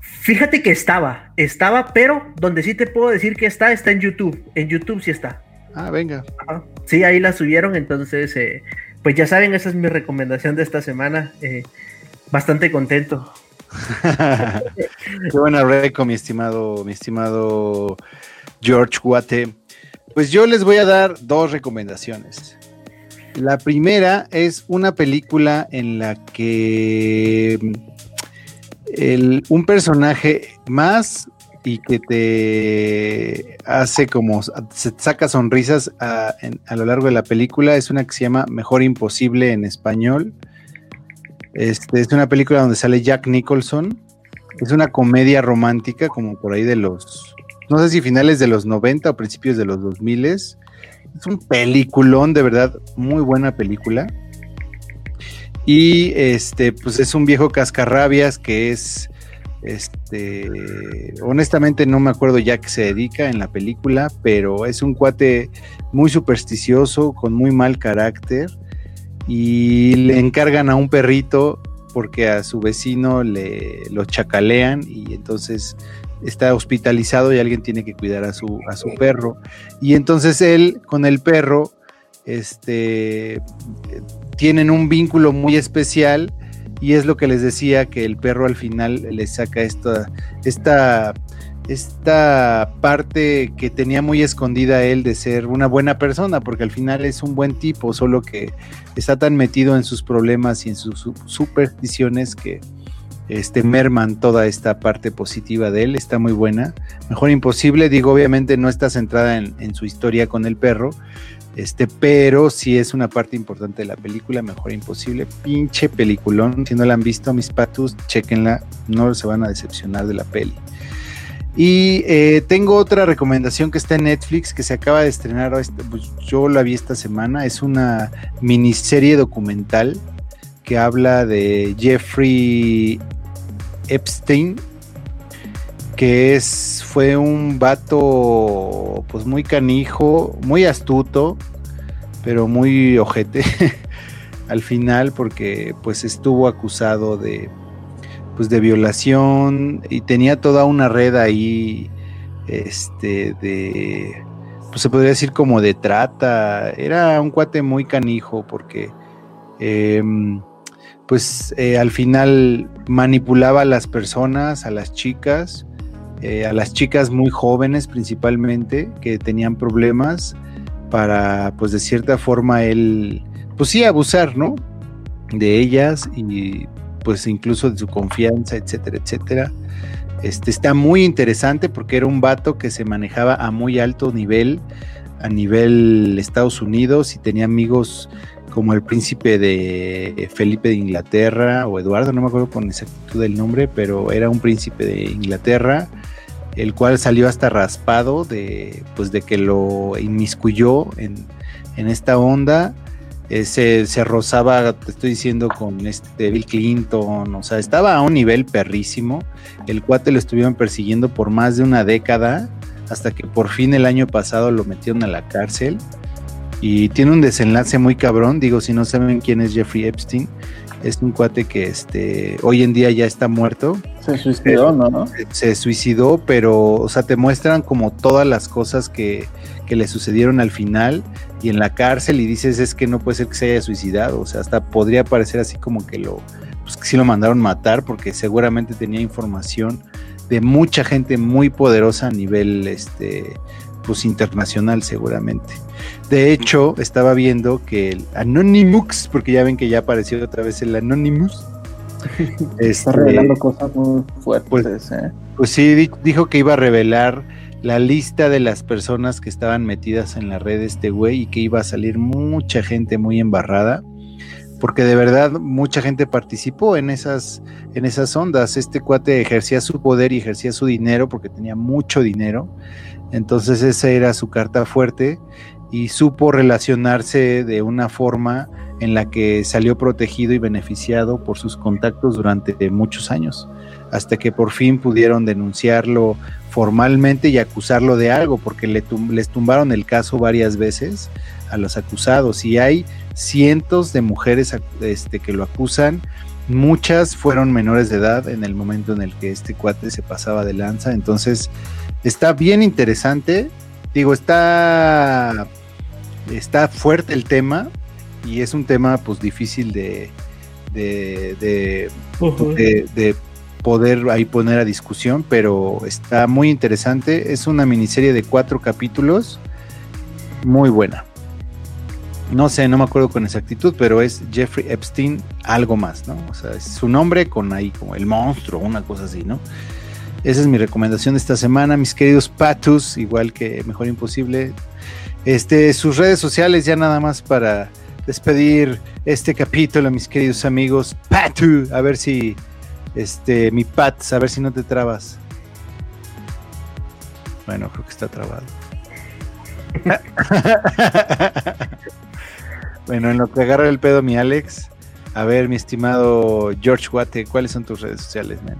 Fíjate que estaba, estaba, pero donde sí te puedo decir que está, está en YouTube. En YouTube sí está. Ah, venga. Ajá. Sí, ahí la subieron, entonces, eh, pues ya saben, esa es mi recomendación de esta semana. Eh, bastante contento. Qué buena reco, mi estimado, mi estimado George Guate. Pues yo les voy a dar dos recomendaciones. La primera es una película en la que el, un personaje más y que te hace como, se saca sonrisas a, a, lo largo de la película, es una que se llama Mejor Imposible en español. Este, es una película donde sale Jack Nicholson. Es una comedia romántica, como por ahí de los, no sé si finales de los 90 o principios de los 2000. Es un peliculón, de verdad, muy buena película. Y este, pues es un viejo cascarrabias que es Este, honestamente no me acuerdo ya que se dedica en la película, pero es un cuate muy supersticioso, con muy mal carácter, y le encargan a un perrito porque a su vecino le lo chacalean y entonces está hospitalizado y alguien tiene que cuidar a su, a su perro. Y entonces él con el perro este, tienen un vínculo muy especial y es lo que les decía que el perro al final le saca esta, esta, esta parte que tenía muy escondida él de ser una buena persona, porque al final es un buen tipo, solo que está tan metido en sus problemas y en sus supersticiones que este, merman toda esta parte positiva de él, está muy buena. Mejor imposible, digo, obviamente no está centrada en, en su historia con el perro, este, pero sí es una parte importante de la película, mejor imposible. Pinche peliculón. Si no la han visto, mis patos, chequenla. No se van a decepcionar de la peli. Y eh, tengo otra recomendación que está en Netflix, que se acaba de estrenar. Pues, yo la vi esta semana. Es una miniserie documental que habla de Jeffrey Epstein, que es, fue un vato pues muy canijo, muy astuto, pero muy ojete al final porque pues estuvo acusado de pues de violación y tenía toda una red ahí este de pues se podría decir como de trata. Era un cuate muy canijo porque em, pues eh, al final manipulaba a las personas a las chicas eh, a las chicas muy jóvenes principalmente que tenían problemas para, pues de cierta forma, él, pues sí, abusar, ¿no? De ellas y pues incluso de su confianza, etcétera, etcétera. Este está muy interesante porque era un vato que se manejaba a muy alto nivel, a nivel Estados Unidos y tenía amigos como el príncipe de Felipe de Inglaterra o Eduardo, no me acuerdo con exactitud el nombre, pero era un príncipe de Inglaterra el cual salió hasta raspado de, pues de que lo inmiscuyó en, esta onda. Eh, se, rozaba, te estoy diciendo, con este Bill Clinton, o sea, estaba a un nivel perrísimo. El cuate lo estuvieron persiguiendo por más de una década, hasta que por fin el año pasado lo metieron a la cárcel. Y tiene un desenlace muy cabrón, digo, si no saben quién es Jeffrey Epstein, es un cuate que este, hoy en día ya está muerto. Se suicidó, ¿no? Se, suicidó, pero, o sea, te muestran como todas las cosas que, que, le sucedieron al final y en la cárcel y dices, es que no puede ser que se haya suicidado, o sea, hasta podría parecer así como que lo, pues que sí lo mandaron matar porque seguramente tenía información de mucha gente muy poderosa a nivel, este, pues internacional seguramente. De hecho, estaba viendo que el Anonymous, porque ya ven que ya apareció otra vez el Anonymous. Está este, revelando cosas muy fuertes. Pues, ¿eh? pues sí, dijo que iba a revelar la lista de las personas que estaban metidas en la red de este güey y que iba a salir mucha gente muy embarrada porque de verdad mucha gente participó en esas, en esas ondas. Este cuate ejercía su poder y ejercía su dinero porque tenía mucho dinero. Entonces esa era su carta fuerte y supo relacionarse de una forma en la que salió protegido y beneficiado por sus contactos durante muchos años, hasta que por fin pudieron denunciarlo formalmente y acusarlo de algo, porque le les tumbaron el caso varias veces a los acusados y hay cientos de mujeres este, que lo acusan, muchas fueron menores de edad en el momento en el que este cuate se pasaba de lanza, entonces está bien interesante, digo, está está fuerte el tema y es un tema pues difícil de, de, de, poder ahí poner a discusión, pero está muy interesante. Es una miniserie de cuatro capítulos, muy buena. No sé, no me acuerdo con exactitud, pero es Jeffrey Epstein, algo más, ¿no? O sea, es su nombre con ahí como el monstruo, una cosa así, ¿no? Esa es mi recomendación de esta semana, mis queridos patus, igual que Mejor Imposible. Este, sus redes sociales ya nada más para despedir este capítulo, mis queridos amigos. Patu, a ver si, este, mi Pat, a ver si no te trabas. Bueno, creo que está trabado. bueno, en lo que agarra el pedo mi Alex, a ver, mi estimado George Watte, ¿cuáles son tus redes sociales, man?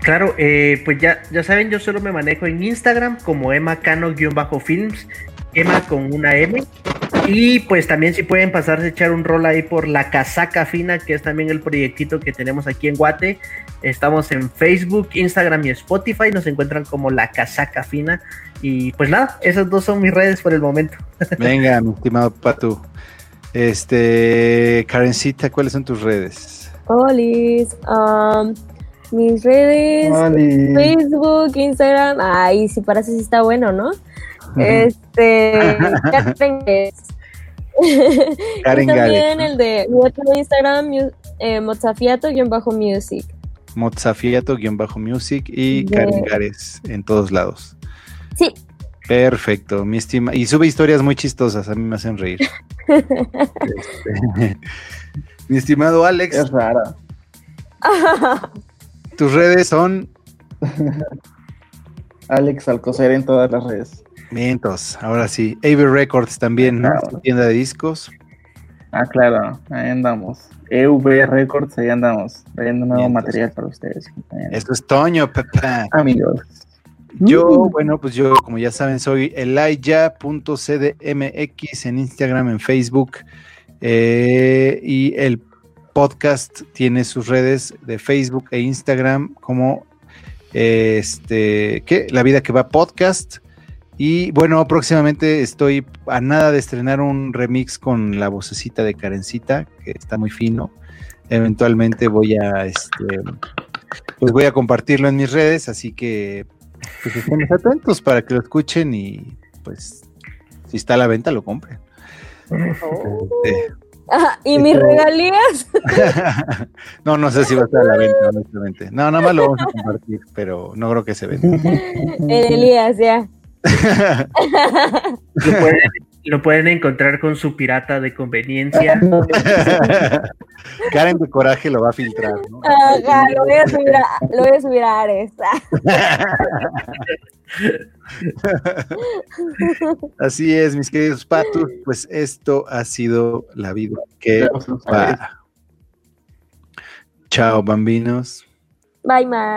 Claro, eh, pues ya, ya saben, yo solo me manejo en Instagram como emacano-films, Emma con una M. Y pues también si pueden pasarse a echar un rol ahí por La Casaca Fina, que es también el proyectito que tenemos aquí en Guate. Estamos en Facebook, Instagram y Spotify, nos encuentran como La Casaca Fina. Y pues nada, esas dos son mis redes por el momento. Venga, mi estimado Patu. Este, Karencita, ¿cuáles son tus redes? Olis, um, mis redes. Facebook, Instagram. Ay, si parece si está bueno, ¿no? Este, Karen Gales. Karen Y también el de mi otro Instagram, eh, mozafiato-music. Mozafiato-music y De- Karen Gares en todos lados. Sí. Perfecto, mi estima. Y sube historias muy chistosas, a mí me hacen reír. Este, mi estimado Alex, Es rara. tus redes son Alex Alcocer en todas las redes. Mientos, ahora sí. Aver Records también, ¿no? Claro. Tienda de discos. Ah, claro, ahí andamos. EV Records, ahí andamos. Trayendo nuevo material para ustedes. Esto es Toño, papá. Amigos. Yo, Mm. bueno, pues yo, como ya saben, soy elaya.cdmx en Instagram, en Facebook. eh, y el podcast tiene sus redes de Facebook e Instagram como eh, este, ¿qué? La vida que va podcast. Y bueno, próximamente estoy a nada de estrenar un remix con la vocecita de Karencita, que está muy fino. Eventualmente voy a este, pues voy a compartirlo en mis redes, así que pues estemos atentos para que lo escuchen y pues si está a la venta lo compren. Este, Ajá, ¿Y mis Esto- regalías? no, no sé si va a estar a la venta, honestamente. No, nada más lo vamos a compartir, pero no creo que se venda. El Elías, ya. Lo pueden, lo pueden encontrar con su pirata de conveniencia. Karen de coraje lo va a filtrar, ¿no? Ajá, lo voy a subir a, lo voy a, subir a Ares. Así es, mis queridos patos, pues esto ha sido la vida que va. Chao, bambinos. Bye, ma.